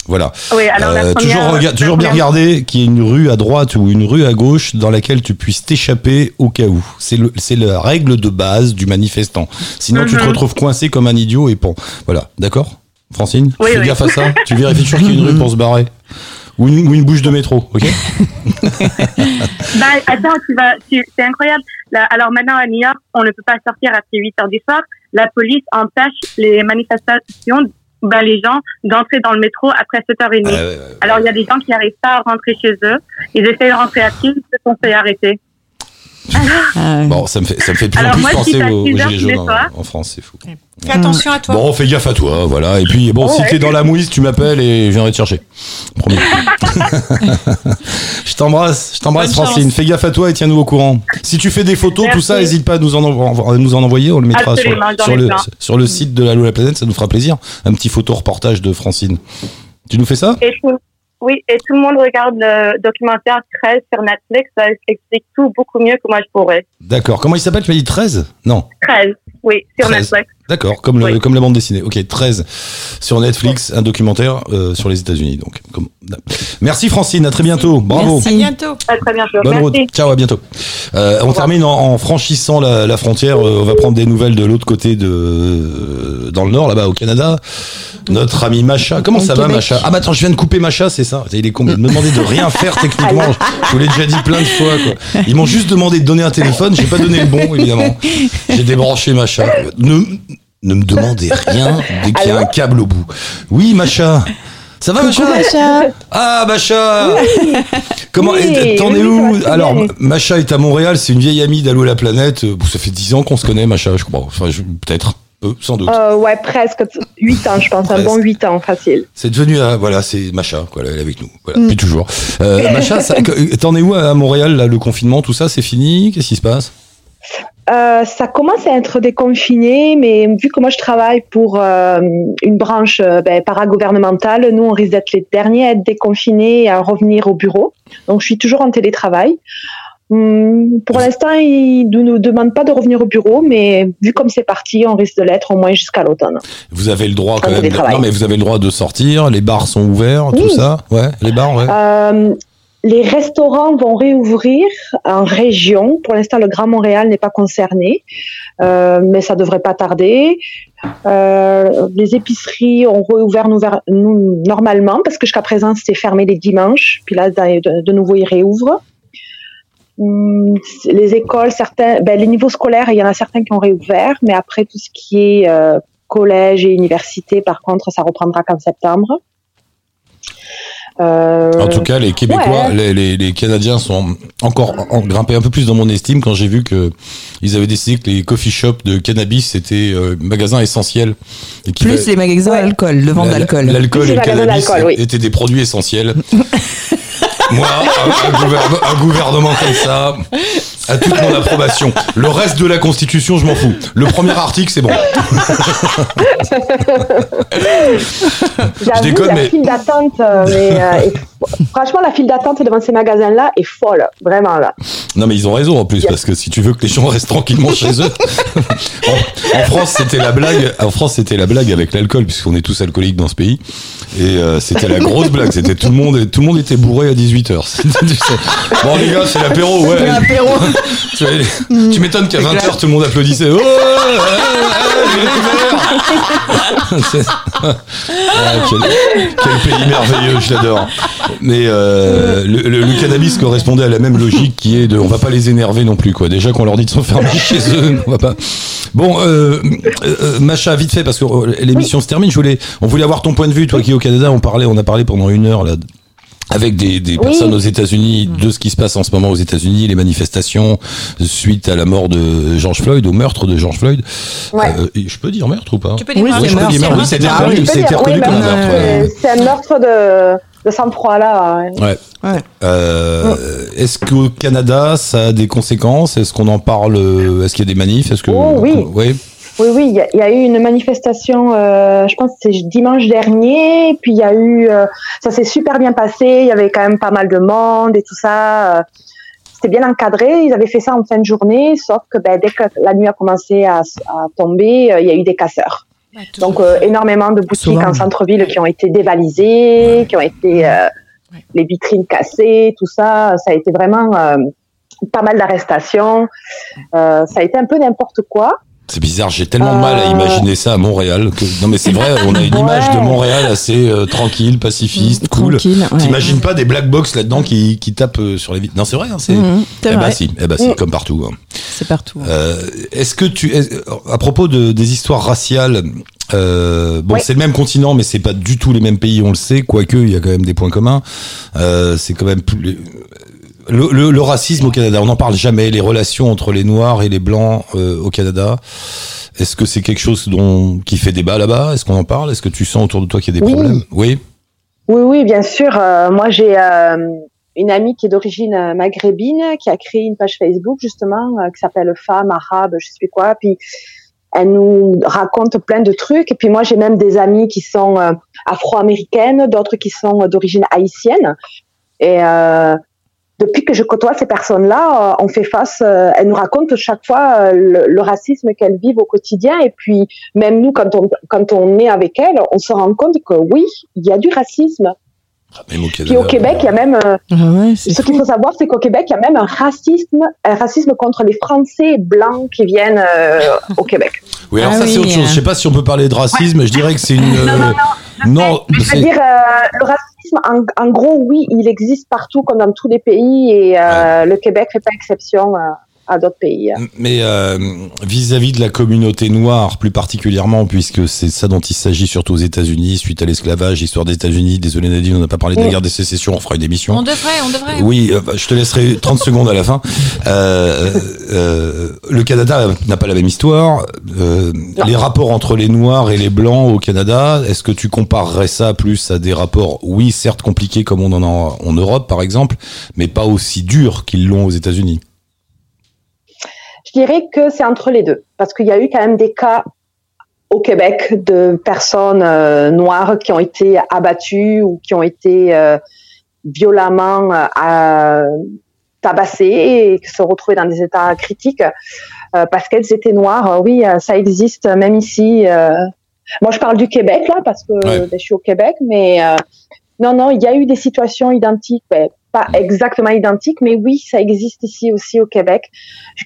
Speaker 1: Voilà.
Speaker 9: Oui, alors
Speaker 1: Euh,
Speaker 9: première-
Speaker 1: toujours rega- toujours bien regarder qu'il y ait une rue à droite ou une rue à gauche dans laquelle tu puisses t'échapper au cas où. C'est le, c'est la règle de base du manifestant. Sinon, tu te
Speaker 9: Mhm.
Speaker 1: retrouves coincé comme un idiot et bon. Voilà, d'accord? Francine?
Speaker 9: Oui,
Speaker 1: Fais
Speaker 9: oui.
Speaker 1: gaffe à ça. Tu vérifies toujours qu'il y a une rue pour se barrer. Ou une, ou une bouche de métro, ok
Speaker 9: Bah, attends, tu vas, tu- c'est incroyable. Là, alors maintenant à New York, on ne peut pas sortir après 8 heures du soir. La police empêche les manifestations, ben, les gens d'entrer dans le métro après 7h30.
Speaker 1: Ah ouais, ouais,
Speaker 9: Alors il y a des gens qui n'arrivent pas à rentrer chez eux. Ils essayent de rentrer à pied, ils se sont fait arrêter.
Speaker 1: Bon, ça me fait, ça me fait plus en plus
Speaker 9: moi,
Speaker 1: penser aux, aux
Speaker 9: 6 heures
Speaker 1: gilets jaunes en, France, c'est fou.
Speaker 4: Fais attention à toi.
Speaker 1: Bon, fais gaffe à toi, voilà. Et puis, bon,
Speaker 9: Oh,
Speaker 1: si
Speaker 9: ouais.
Speaker 1: t'es dans la mouise, tu m'appelles et je viendrai te chercher. Promis. je t'embrasse, je t'embrasse, Francine.
Speaker 4: chance.
Speaker 1: Fais gaffe à toi et tiens-nous au courant. Si tu fais des photos, tout ça, n'hésite pas à nous en, envo- à nous en envoyer. On le mettra sur, le,
Speaker 9: plein.
Speaker 1: sur le site de L'Allo la planète. Ça nous fera plaisir. Un petit photo reportage de Francine. Tu nous fais ça?
Speaker 9: Et tout, oui, et tout le monde regarde le documentaire 13 sur Netflix. Ça explique tout beaucoup mieux que moi je pourrais.
Speaker 1: D'accord. Comment il s'appelle? Tu m'as dit 13 Non.
Speaker 9: 13, oui, sur
Speaker 1: 13.
Speaker 9: Netflix.
Speaker 1: D'accord, comme, le, comme la bande dessinée. Ok, 13 sur Netflix, un documentaire euh, sur les États-Unis. Donc, comme- merci Francine, à très bientôt. Bravo.
Speaker 4: À bientôt.
Speaker 9: À très bientôt.
Speaker 1: Bonne
Speaker 9: Merci.
Speaker 1: route. Ciao, à bientôt. Euh, on termine en, en franchissant la, la frontière. Euh, on va prendre des nouvelles de l'autre côté de euh, dans le nord, là-bas au Canada. Notre ami Macha. Comment ça va. Macha? Ah bah attends, je viens de couper Macha, c'est ça. Il est con. Il me demandait de rien faire techniquement. Je vous l'ai déjà dit plein de fois. Quoi. Ils m'ont juste demandé de donner un téléphone. J'ai pas donné le bon, évidemment. J'ai débranché Macha. Ne, ne me demandez rien dès qu'il y a un câble au bout. Oui, Macha. Ça va, Macha? Ah, Macha Comment
Speaker 9: Oui,
Speaker 1: T'en es
Speaker 9: oui,
Speaker 1: où Alors. Macha est à Montréal, c'est une vieille amie d'Allo la planète. Ça fait 10 ans qu'on se connaît, Macha, je crois. Enfin, je- peut-être. Peu, sans doute.
Speaker 10: Euh, ouais, presque 8 ans, je pense, un bon 8 ans, facile.
Speaker 1: C'est devenu, euh, voilà, c'est Macha, quoi, elle est avec nous. Voilà,
Speaker 10: Mm.
Speaker 1: depuis toujours. Euh, Macha, t'en es où à Montréal, là, le confinement, tout ça, c'est fini? Qu'est-ce qui se passe?
Speaker 10: Euh, ça commence à être déconfiné, mais vu que moi je travaille pour euh, une branche euh, ben, paragouvernementale, nous on risque d'être les derniers à être déconfinés et à revenir au bureau. Donc je suis toujours en télétravail. Hum, pour l'instant, ils ne nous demandent pas de revenir au bureau, mais vu comme c'est parti, on risque de l'être au moins jusqu'à l'automne.
Speaker 1: Vous avez le droit quand même.
Speaker 10: télétravail.
Speaker 1: Non, mais vous avez le droit de sortir, les bars sont ouverts, tout ça Ouais, les bars, ouais.
Speaker 10: Euh, les restaurants vont réouvrir en région. Pour l'instant, le Grand Montréal n'est pas concerné, euh, mais ça devrait pas tarder. Euh, les épiceries ont réouvert normalement parce que jusqu'à présent c'était fermé les dimanches. Puis là, de, de nouveau, ils réouvrent. Hum, Les écoles, certains, ben, les niveaux scolaires, il y en a certains qui ont réouvert, mais après tout ce qui est euh, collège et université, par contre, ça reprendra qu'en septembre. Euh,
Speaker 1: En tout cas, les Québécois,
Speaker 10: ouais.
Speaker 1: les, les, les Canadiens sont encore en- grimpés un peu plus dans mon estime quand j'ai vu que ils avaient décidé que les coffee shops de cannabis c'était euh, magasin essentiel. Et
Speaker 2: Plus les magasins d'alcool, de vente
Speaker 1: La-
Speaker 2: d'alcool.
Speaker 1: L'alcool et le
Speaker 10: magasins
Speaker 1: cannabis
Speaker 10: d'alcool, oui.
Speaker 1: étaient des produits essentiels. Moi, un, un gouvernement, un gouvernement comme ça a toute mon approbation. Le reste de la Constitution, je m'en fous. Le premier article, c'est bon.
Speaker 10: J'avoue,
Speaker 1: déconne,
Speaker 10: la
Speaker 1: mais-
Speaker 10: file d'attente, euh, euh, franchement, la file d'attente devant ces magasins-là est folle, vraiment là.
Speaker 1: Non, mais ils ont raison en plus, parce que si tu veux que les gens restent tranquillement chez eux. en, en France, c'était la blague. En France, c'était la blague avec l'alcool, puisqu'on est tous alcooliques dans ce pays. Et euh, c'était la grosse blague. C'était tout le monde, tout le monde était bourré à 18 h Bon les gars, c'est l'apéro, ouais.
Speaker 2: L'apéro.
Speaker 1: Tu, vois, tu m'étonnes qu'à 20 h tout le monde applaudissait. Oh, Ah, quel, quel pays merveilleux, je l'adore. Mais euh, le, le- le cannabis correspondait à la même logique qui est de, on va pas les énerver non plus quoi. Déjà qu'on leur dit de s'enfermer chez eux, on va pas. Bon, euh, euh, Macha, vite fait parce que l'émission se termine. Je voulais, on voulait avoir ton point de vue, toi qui es au Canada. On parlait, on a parlé pendant une heure là avec des, des personnes aux États-Unis de ce qui se passe en ce moment aux États-Unis, les manifestations suite à la mort de George Floyd, au meurtre de George Floyd.
Speaker 10: Ouais.
Speaker 1: Euh, je peux dire meurtre ou pas
Speaker 4: Tu peux dire
Speaker 2: Oui,
Speaker 4: meurtre.
Speaker 1: Oui, je peux
Speaker 2: meurtre,
Speaker 1: dire
Speaker 2: c'est
Speaker 1: meurtre.
Speaker 2: meurtre,
Speaker 1: Oui, c'était reconnu, reconnu comme un meurtre.
Speaker 10: euh,
Speaker 1: ouais.
Speaker 10: C'est un meurtre de, de sang-froid là.
Speaker 1: Ouais.
Speaker 2: Ouais.
Speaker 1: Euh, Est-ce qu'au Canada, ça a des conséquences? Est-ce qu'on en parle? Est-ce qu'il y a des manifs? Est-ce que
Speaker 10: Oh, oui.
Speaker 1: Oui.
Speaker 10: Oui, oui, il y, a- il y a eu une manifestation, euh, je pense que c'est dimanche dernier, puis il y a eu, euh, ça s'est super bien passé, il y avait quand même pas mal de monde et tout ça. euh, C'était bien encadré, ils avaient fait ça en fin de journée, sauf que ben, dès que la nuit a commencé à, tomber, euh, il y a eu des casseurs. Donc euh, énormément de boutiques
Speaker 2: Souvent.
Speaker 10: en centre-ville qui ont été dévalisées, qui ont été euh, les vitrines cassées, tout ça. Ça a été vraiment euh, pas mal d'arrestations. Euh, ça a été un peu n'importe quoi.
Speaker 1: C'est bizarre, j'ai tellement de mal à
Speaker 10: Euh.
Speaker 1: imaginer ça à Montréal. Que... Non mais c'est vrai, on a une image de Montréal assez euh, tranquille, pacifiste, cool.
Speaker 2: Ouais.
Speaker 1: T'imagines pas des black box là-dedans qui, qui tapent euh, sur les vitres Non c'est vrai, hein, c'est.
Speaker 2: Mhm, c'est
Speaker 1: eh bah si, eh bah si,
Speaker 2: Mhm.
Speaker 1: comme partout. hein.
Speaker 2: C'est partout.
Speaker 1: Euh, Est-ce que tu, est- à propos de, des histoires raciales, euh, bon, c'est le même continent, mais c'est pas du tout les mêmes pays, on le sait. Quoique, il y a quand même des points communs. Euh, c'est quand même plus. Le, le- le racisme au Canada, on n'en parle jamais. Les relations entre les Noirs et les Blancs euh, au Canada. Est-ce que c'est quelque chose dont qui fait débat là-bas? Est-ce qu'on en parle? Est-ce que tu sens autour de toi qu'il y a des
Speaker 10: Oui.
Speaker 1: problèmes? Oui.
Speaker 10: Oui, oui, bien sûr. Euh, moi, j'ai euh, une amie qui est d'origine maghrébine qui a créé une page Facebook justement qui s'appelle Femmes arabes, je sais plus quoi. Puis elle nous raconte plein de trucs. Et puis moi, j'ai même des amies qui sont euh, afro-américaines, d'autres qui sont euh, d'origine haïtienne. Et euh, depuis que je côtoie ces personnes-là, euh, on fait face. euh, elles nous racontent chaque fois euh, le, racisme qu'elles vivent au quotidien. Et puis même nous, quand on est avec elles, on se rend compte que oui, il y a du racisme.
Speaker 1: Même au
Speaker 10: Puis au Québec, il y a même. euh,
Speaker 2: Ah
Speaker 10: ce qu'il faut savoir, c'est qu'au Québec, il y a même un racisme, un racisme contre les Français blancs qui viennent euh, au Québec.
Speaker 1: Oui, alors
Speaker 2: Ah
Speaker 1: ça c'est autre chose.
Speaker 2: euh.
Speaker 1: Je sais pas si on peut parler de racisme. Je dirais que c'est une. euh, non, c'est-
Speaker 10: C'est-à-dire, euh, le racisme, en, en gros, oui, il existe partout, comme dans tous les pays, et euh, le Québec fait pas exception euh, à d'autres pays.
Speaker 1: Mais euh, vis-à-vis de la communauté noire, plus particulièrement, puisque c'est ça dont il s'agit surtout aux États-Unis, suite à l'esclavage, histoire des États-Unis. Désolé Nadine, on n'a pas parlé de la guerre des sécessions, on fera une émission.
Speaker 4: On devrait, on devrait.
Speaker 1: Oui, euh, bah, je te laisserai 30 secondes à la fin. Euh, euh, le Canada n'a pas la même histoire. Euh, les rapports entre les Noirs et les Blancs au Canada, est-ce que tu comparerais ça plus à des rapports, oui, certes compliqués comme on en a en Europe, par exemple, mais pas aussi durs qu'ils l'ont aux États-Unis?
Speaker 10: Je dirais que c'est entre les deux, parce qu'il y a eu quand même des cas au Québec de personnes euh, noires qui ont été abattues ou qui ont été euh, violemment euh, tabassées et qui se retrouvaient dans des états critiques parce qu'elles étaient noires. Oui, ça existe même ici. Moi, je parle du Québec là parce que
Speaker 1: Ouais.
Speaker 10: ben, je suis au Québec, mais non, non, il y a eu des situations identiques, ben, pas exactement identiques, mais oui, ça existe ici aussi au Québec.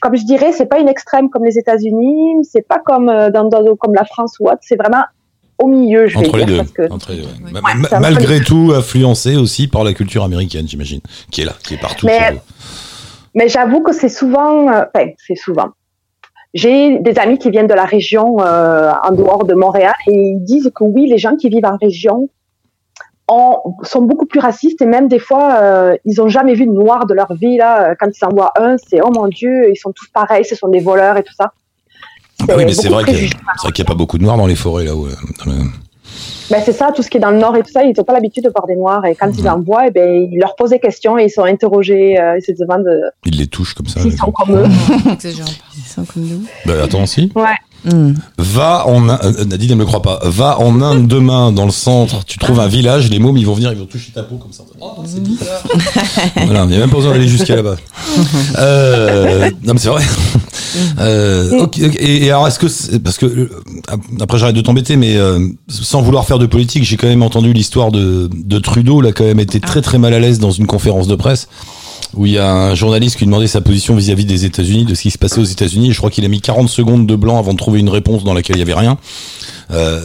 Speaker 10: Comme je dirais, c'est pas une extrême comme les États-Unis, c'est pas comme euh, dans, dans- comme la France ou autre, c'est vraiment au milieu, je vais
Speaker 1: Entre les
Speaker 10: dire,
Speaker 1: deux.
Speaker 10: parce que
Speaker 1: Entre les deux. Ma-
Speaker 10: Ouais,
Speaker 1: ma-
Speaker 10: peu
Speaker 1: malgré tout, influencé aussi par la culture américaine, j'imagine, qui est là, qui est partout.
Speaker 10: Mais-. Mais j'avoue que c'est souvent, euh, enfin, c'est souvent. J'ai des amis qui viennent de la région euh, en dehors de Montréal et ils disent que oui, les gens qui vivent en région ont, sont beaucoup plus racistes et même des fois, euh, ils ont jamais vu de noir de leur vie. Là, quand ils en voient un, c'est oh mon Dieu, ils sont tous pareils, ce sont des voleurs et tout ça.
Speaker 1: Ah bah oui, mais c'est vrai qu'il y a-
Speaker 10: préjugé.
Speaker 1: c'est vrai qu'il n'y a pas beaucoup de noirs dans les forêts là-haut. euh, le-
Speaker 10: Ben, c'est ça, tout ce qui est dans le nord et tout ça, ils n'ont pas l'habitude de voir des noirs et quand ils en voient, eh ben, ils leur posent des questions et ils sont interrogés, euh, ils se demandent euh,
Speaker 1: Ils les touchent comme ça.
Speaker 10: s'ils sont comme eux.
Speaker 2: Ils sont comme nous.
Speaker 1: Bah, attends, si.
Speaker 10: Ouais.
Speaker 2: Hmm.
Speaker 1: Va en Inde, euh, Nadine, elle me croit pas. Va en Inde demain, dans le centre. Tu trouves un village, les mômes, ils vont venir, ils vont toucher ta peau comme ça. Oh, c'est bizarre. voilà, il n'y a même pas besoin d'aller jusqu'à là-bas. Euh, non, mais c'est vrai. Euh, ok, ok. et, et alors, est-ce que, c'est- parce que, euh, après j'arrête de t'embêter, mais euh, sans vouloir faire de politique, j'ai quand même entendu l'histoire de, de Trudeau, il a quand même été très très mal à l'aise dans une conférence de presse où il y a un journaliste qui demandait sa position vis-à-vis des États-Unis, de ce qui se passait aux États-Unis. Je crois qu'il a mis 40 secondes de blanc avant de trouver une réponse dans laquelle il y avait rien. Euh,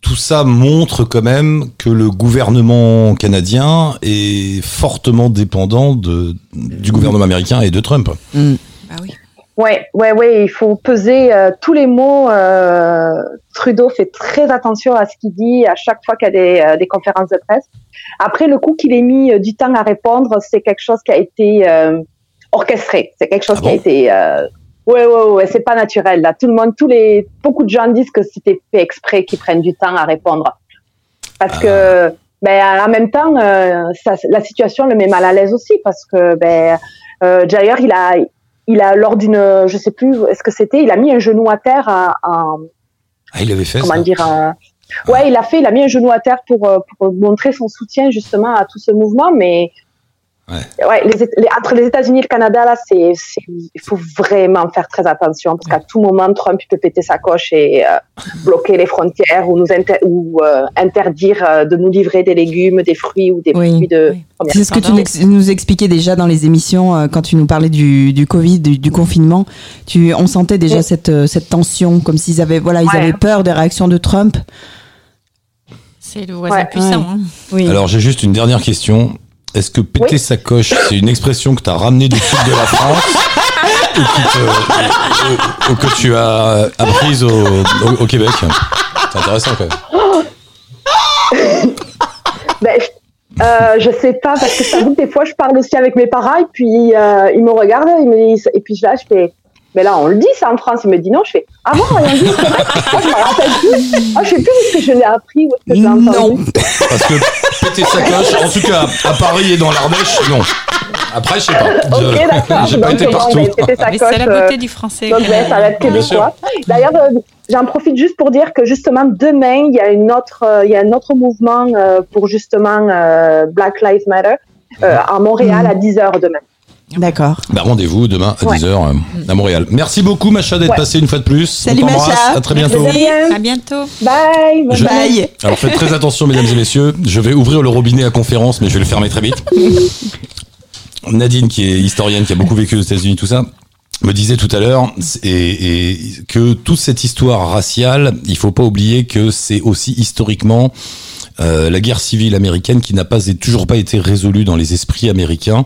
Speaker 1: tout ça montre quand même que le gouvernement canadien est fortement dépendant de, du gouvernement américain et de Trump.
Speaker 10: Ouais, ouais, ouais, il faut peser euh, tous les mots. euh, Trudeau fait très attention à ce qu'il dit à chaque fois qu'il y a des, euh, des conférences de presse. Après, le coup qu'il ait mis du temps à répondre, c'est quelque chose qui a été orchestré. C'est quelque chose
Speaker 1: Ah
Speaker 10: qui a été. Euh, ouais, ouais, ouais, c'est pas naturel. Là, tout le monde, tous les, beaucoup de gens disent que c'était fait exprès qu'ils prennent du temps à répondre, parce que. Ben, en même temps, ça, la situation le met mal à l'aise aussi parce que ben, d'ailleurs, il a, il a lors d'une, je sais plus, est-ce que c'était, il a mis un genou à terre à, à-
Speaker 1: Ah, il avait fait
Speaker 10: comment
Speaker 1: ça.
Speaker 10: dire, à- ouais, il a fait, il a mis un genou à terre pour, euh, pour montrer son soutien justement à tout ce mouvement, mais Ouais, les, les- entre les États-Unis et le Canada, là, c'est, il faut vraiment faire très attention parce qu'à tout moment, Trump il peut péter sa coche et euh, bloquer les frontières ou nous inter- ou euh, interdire euh, de nous livrer des légumes, des fruits ou des
Speaker 2: Oui.
Speaker 10: produits de.
Speaker 2: C'est ce que tu nous ex- nous expliquais déjà dans les émissions euh, quand tu nous parlais du, du Covid, du, du confinement. Tu, on sentait déjà
Speaker 10: Oui.
Speaker 2: cette, cette tension, comme s'ils avaient, voilà, ils
Speaker 10: Ouais.
Speaker 2: avaient peur des réactions de Trump.
Speaker 4: C'est le voisin
Speaker 10: Ouais.
Speaker 4: puissant.
Speaker 2: Ouais.
Speaker 4: hein.
Speaker 2: Oui.
Speaker 1: Alors j'ai juste une dernière question. Est-ce que péter
Speaker 10: Oui.
Speaker 1: sa coche, c'est une expression que tu as ramenée du sud de la France ou, que tu as apprise au, au- au Québec? C'est intéressant quand même.
Speaker 10: Ben, je, euh, je sais pas parce que que des fois je parle aussi avec mes parents et puis euh, ils me regardent ils me disent et puis là je fais mais là on le dit ça en France ils me disent non je fais ah bon on dit Québec Moi, je me rappelle plus ah, je sais plus où est-ce que je l'ai appris où est-ce que je l'ai entendu
Speaker 1: Parce que péter sa coche, en tout cas à Paris et dans l'Ardèche, non. Après, je sais pas. Je-
Speaker 10: Ok, d'accord.
Speaker 1: J'ai pas
Speaker 10: Donc,
Speaker 1: été
Speaker 10: bon,
Speaker 1: partout.
Speaker 10: ben, c'était sa
Speaker 4: Mais c'est la beauté
Speaker 10: euh,
Speaker 4: du français.
Speaker 10: Donc, ben, ça va être québécois. D'ailleurs, euh, j'en profite juste pour dire que justement demain, il y a une autre, euh, il y a un autre mouvement euh, pour justement euh, Black Lives Matter euh, à Montréal à 10h demain.
Speaker 2: D'accord.
Speaker 1: Bah, rendez-vous demain à
Speaker 10: Ouais.
Speaker 1: 10h à Montréal. Merci beaucoup, Macha, d'être
Speaker 10: Ouais.
Speaker 1: passée une fois de plus.
Speaker 2: Salut. Macha.
Speaker 1: À très bientôt.
Speaker 4: À bientôt.
Speaker 10: Bye.
Speaker 1: Je-.
Speaker 2: Bye.
Speaker 1: Alors faites très attention, mesdames et messieurs. Je vais ouvrir le robinet à conférence, mais je vais le fermer très vite. Nadine, qui est historienne, qui a beaucoup vécu aux États-Unis, tout ça, me disait tout à l'heure et, et que toute cette histoire raciale, il faut pas oublier que c'est aussi historiquement euh, la guerre civile américaine qui n'a pas et toujours pas été résolue dans les esprits américains.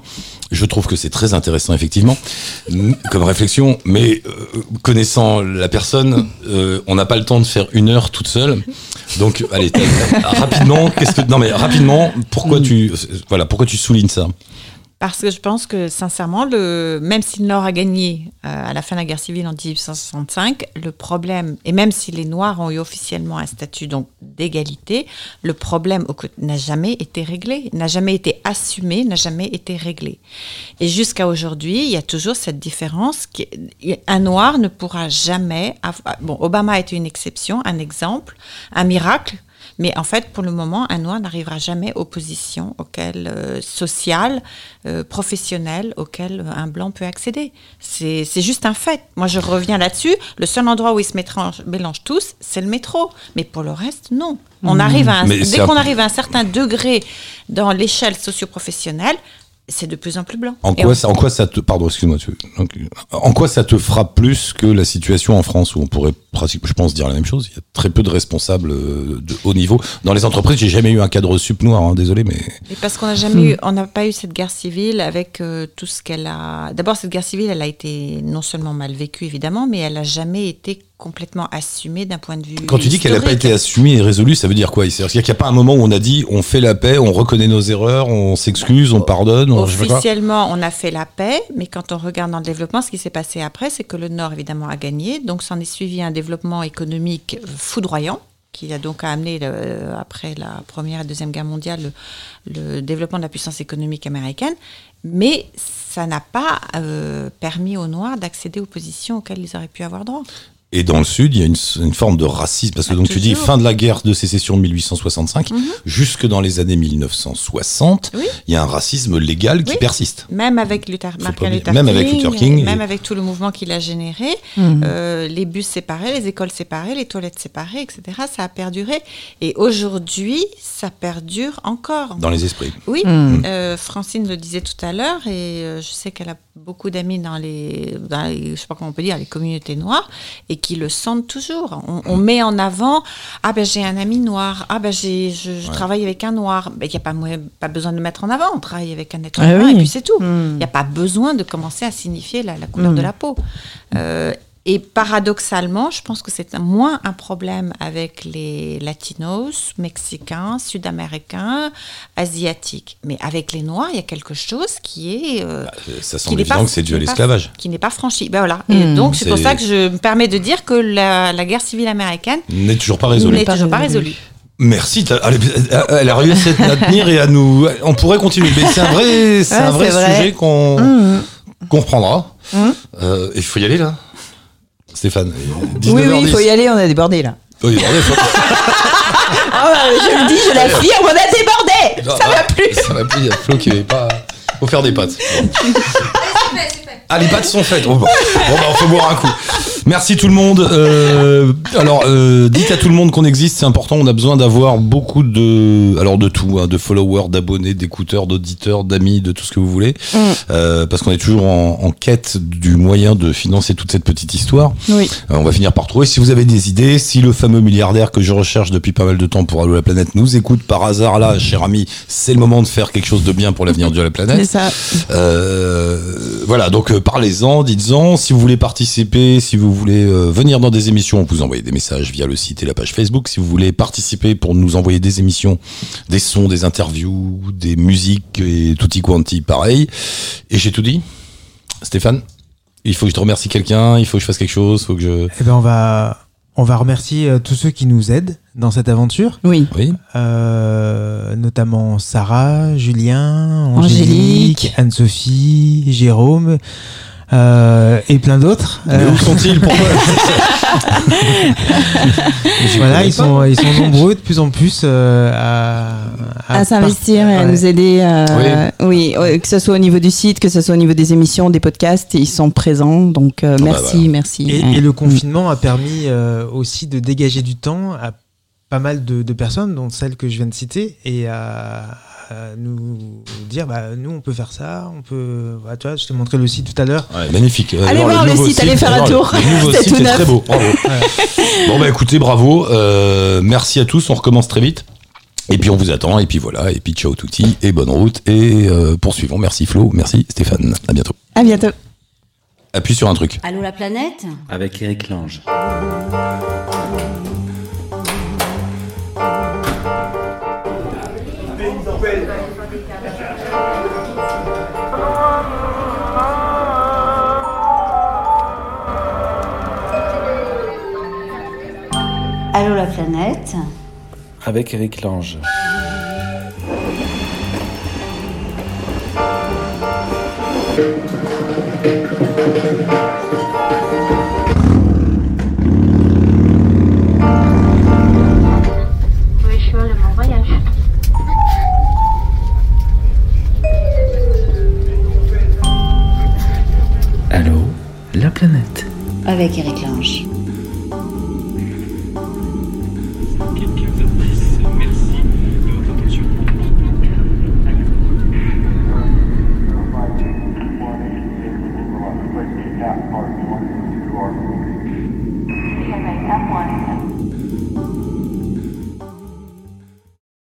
Speaker 1: Je trouve que c'est très intéressant effectivement comme réflexion, mais euh, connaissant la personne, euh, on n'a pas le temps de faire une heure toute seule. Donc allez rapidement, qu'est-ce que non mais rapidement, pourquoi tu voilà pourquoi tu soulignes ça?
Speaker 4: Parce que je pense que, sincèrement, même si le Nord a gagné euh, à la fin de la guerre civile en 1865, le problème, et même si les Noirs ont eu officiellement un statut d'égalité, le problème n'a jamais été réglé, n'a jamais été assumé, n'a jamais été réglé. Et jusqu'à aujourd'hui, il y a toujours cette différence. Qui, un Noir ne pourra jamais... bon, Obama a été une exception, un exemple, un miracle. Mais en fait, pour le moment, un noir n'arrivera jamais aux positions auxquelles, euh, sociales, euh, professionnelles, auxquelles un blanc peut accéder. C'est juste un fait. Moi, je reviens là-dessus. Le seul endroit où ils se mélangent tous, c'est le métro. Mais pour le reste, non. On
Speaker 1: Mmh.
Speaker 4: arrive à un- dès qu'on arrive à un certain degré dans l'échelle socio-professionnelle, c'est de plus en plus blanc.
Speaker 1: En quoi,
Speaker 4: on-
Speaker 1: ça, en quoi ça te, pardon, excuse-moi, tu- donc, en quoi ça te frappe plus que la situation en France où on pourrait pratiquement, je pense, dire la même chose? Il y a très peu de responsables euh, de haut niveau dans les entreprises. J'ai jamais eu un cadre sup noir, hein, désolé, mais
Speaker 4: Et parce qu'on n'a jamais eu, on n'a pas eu cette guerre civile avec euh, tout ce qu'elle a. D'abord, cette guerre civile, elle a été non seulement mal vécue évidemment, mais elle n'a jamais été complètement assumée d'un point de vue.
Speaker 1: quand tu dis qu'elle n'a pas été assumée et résolue, ça veut dire quoi C'est-à-dire qu'il n'y a pas un moment où on a dit on fait la paix, on reconnaît nos erreurs, on s'excuse, on pardonne, on.
Speaker 4: Officiellement, on a fait la paix, mais quand on regarde dans le développement, ce qui s'est passé après, c'est que le Nord, évidemment, a gagné. Donc, s'en est suivi un développement économique foudroyant, qui a donc amené, le- après la Première et Deuxième Guerre mondiale, le, le développement de la puissance économique américaine. Mais ça n'a pas euh, permis aux Noirs d'accéder aux positions auxquelles ils auraient pu avoir droit.
Speaker 1: Et dans le sud, il y a une, une forme de racisme parce que donc tu dis fin de la guerre de sécession de 1865,
Speaker 4: Mhm.
Speaker 1: jusque dans les années 1960,
Speaker 4: Oui.
Speaker 1: il y a un racisme légal qui
Speaker 4: Oui.
Speaker 1: persiste.
Speaker 4: Même avec Luther, Martin Luther
Speaker 1: même
Speaker 4: King,
Speaker 1: avec Luther King
Speaker 4: même
Speaker 1: et-
Speaker 4: avec tout le mouvement qu'il a généré,
Speaker 1: Mhm.
Speaker 4: euh, les bus séparés, les écoles séparées, les toilettes séparées, etc. Ça a perduré. Et aujourd'hui, ça perdure encore.
Speaker 1: Dans les esprits.
Speaker 4: Oui,
Speaker 1: Mhm.
Speaker 4: euh, Francine le disait tout à l'heure, et euh, je sais qu'elle a beaucoup d'amis dans les, dans les- je sais pas comment on peut dire, les communautés noires, et qui le sentent toujours. On, on met en avant, ah ben j'ai un ami noir, ah ben j'ai, je, je
Speaker 2: Ouais.
Speaker 4: travaille avec un noir. Ben, Il n'y a pas, besoin de le mettre en avant, on travaille avec un être
Speaker 2: Ah
Speaker 4: humain,
Speaker 2: oui.
Speaker 4: et puis c'est tout. Il n'y a pas besoin de commencer à signifier la, la couleur
Speaker 2: Mm.
Speaker 4: de la peau. Euh, et paradoxalement, je pense que c'est moins un problème avec les latinos, mexicains, sud-américains, asiatiques. Mais avec les noirs, il y a quelque chose qui est... euh,
Speaker 1: Ça
Speaker 4: qui
Speaker 1: semble
Speaker 4: n'est
Speaker 1: évident
Speaker 4: pas-
Speaker 1: que c'est dû à l'esclavage.
Speaker 4: Qui n'est pas franchi. Ben voilà. Et
Speaker 1: Hmm.
Speaker 4: donc, c'est pour ça que je me permets de dire que la, la guerre civile américaine
Speaker 1: N'est toujours pas résolu.
Speaker 4: n'est toujours pas résolue.
Speaker 1: Merci, elle, a réussi à tenir et à nous. On pourrait continuer, mais c'est un vrai, c'est
Speaker 2: Ouais,
Speaker 1: un vrai sujet qu'on qu'on reprendra.
Speaker 2: Mhm.
Speaker 1: Euh, Il faut y aller là, Stéphane.
Speaker 2: Oui, oui, il faut y aller, on a débordé là.
Speaker 1: Faut-
Speaker 2: Ah, ouais, je le dis, je l'affirme, on a débordé Ça va plus
Speaker 1: Ça va plus, il y a Flo qui n'est pas. Faut faire des pâtes. Ah, les pâtes sont faites. Bon, Bon, bah, on faut boire un coup. Merci tout le monde. Euh, alors, euh, dites à tout le monde qu'on existe, c'est important. On a besoin d'avoir beaucoup de, alors de tout, hein, de followers, d'abonnés, d'écouteurs, d'auditeurs, d'amis, de tout ce que vous voulez, Euh, parce qu'on est toujours en, en quête du moyen de financer toute cette petite histoire.
Speaker 2: Oui.
Speaker 1: Euh, on va finir par trouver. Si vous avez des idées, si le fameux milliardaire que je recherche depuis pas mal de temps pour Allo la planète nous écoute par hasard là, cher ami, c'est le moment de faire quelque chose de bien pour l'avenir de la planète.
Speaker 2: C'est ça.
Speaker 1: Euh, voilà, donc euh, parlez-en, dites-en. Si vous voulez participer, si vous voulez euh, venir dans des émissions, vous envoyez des messages via le site et la page Facebook. Si vous voulez participer pour nous envoyer des émissions, des sons, des interviews, des musiques et tutti quanti, pareil. Et j'ai tout dit. Stéphane, il faut que je te remercie quelqu'un, il faut que je fasse quelque chose, faut que je.
Speaker 3: Eh ben on va on va remercier euh, tous ceux qui nous aident dans cette aventure.
Speaker 2: Oui.
Speaker 1: Oui.
Speaker 3: Euh, notamment Sarah, Julien,
Speaker 2: Angélique.
Speaker 3: Angélique, Anne-Sophie, Jérôme. Euh, et plein d'autres.
Speaker 1: Mais
Speaker 3: Euh,
Speaker 1: où sont-ils? Pourquoi?
Speaker 3: Voilà, ils sont, ils sont nombreux de plus en plus euh, à,
Speaker 2: à s'investir et à
Speaker 3: ouais.
Speaker 2: nous aider. euh, oui, euh, que ce soit au niveau du site, que ce soit au niveau des émissions, des podcasts, ils sont présents. Donc
Speaker 1: Ah bah
Speaker 2: merci, merci.
Speaker 3: Et,
Speaker 2: Ouais.
Speaker 3: et le confinement a permis euh, aussi de dégager du temps à pas mal de, de personnes, dont celles que je viens de citer, et à, à nous dire, bah, nous, on peut faire ça, on peut... Voilà, tu vois, je t'ai montré le site tout à l'heure.
Speaker 1: Ouais, magnifique.
Speaker 2: Allez voir le site, allez faire un tour.
Speaker 1: Le, nouveau site
Speaker 2: tout
Speaker 1: est
Speaker 2: neuf.
Speaker 1: très beau. Bravo. Bon bah écoutez, bravo. Euh, merci à tous. On recommence très vite. Et puis on vous attend. Et puis voilà. Et puis ciao touti et bonne route. Et euh, poursuivons. Merci Flo. Merci Stéphane. À bientôt.
Speaker 2: À bientôt.
Speaker 1: Appuie sur un truc.
Speaker 11: Allô la planète?
Speaker 12: Avec Eric Lange.
Speaker 11: Allô la planète
Speaker 12: Avec Eric Lange.
Speaker 9: Oui, je suis le mon voyage.
Speaker 12: Allô La planète.
Speaker 11: Avec Eric Lange.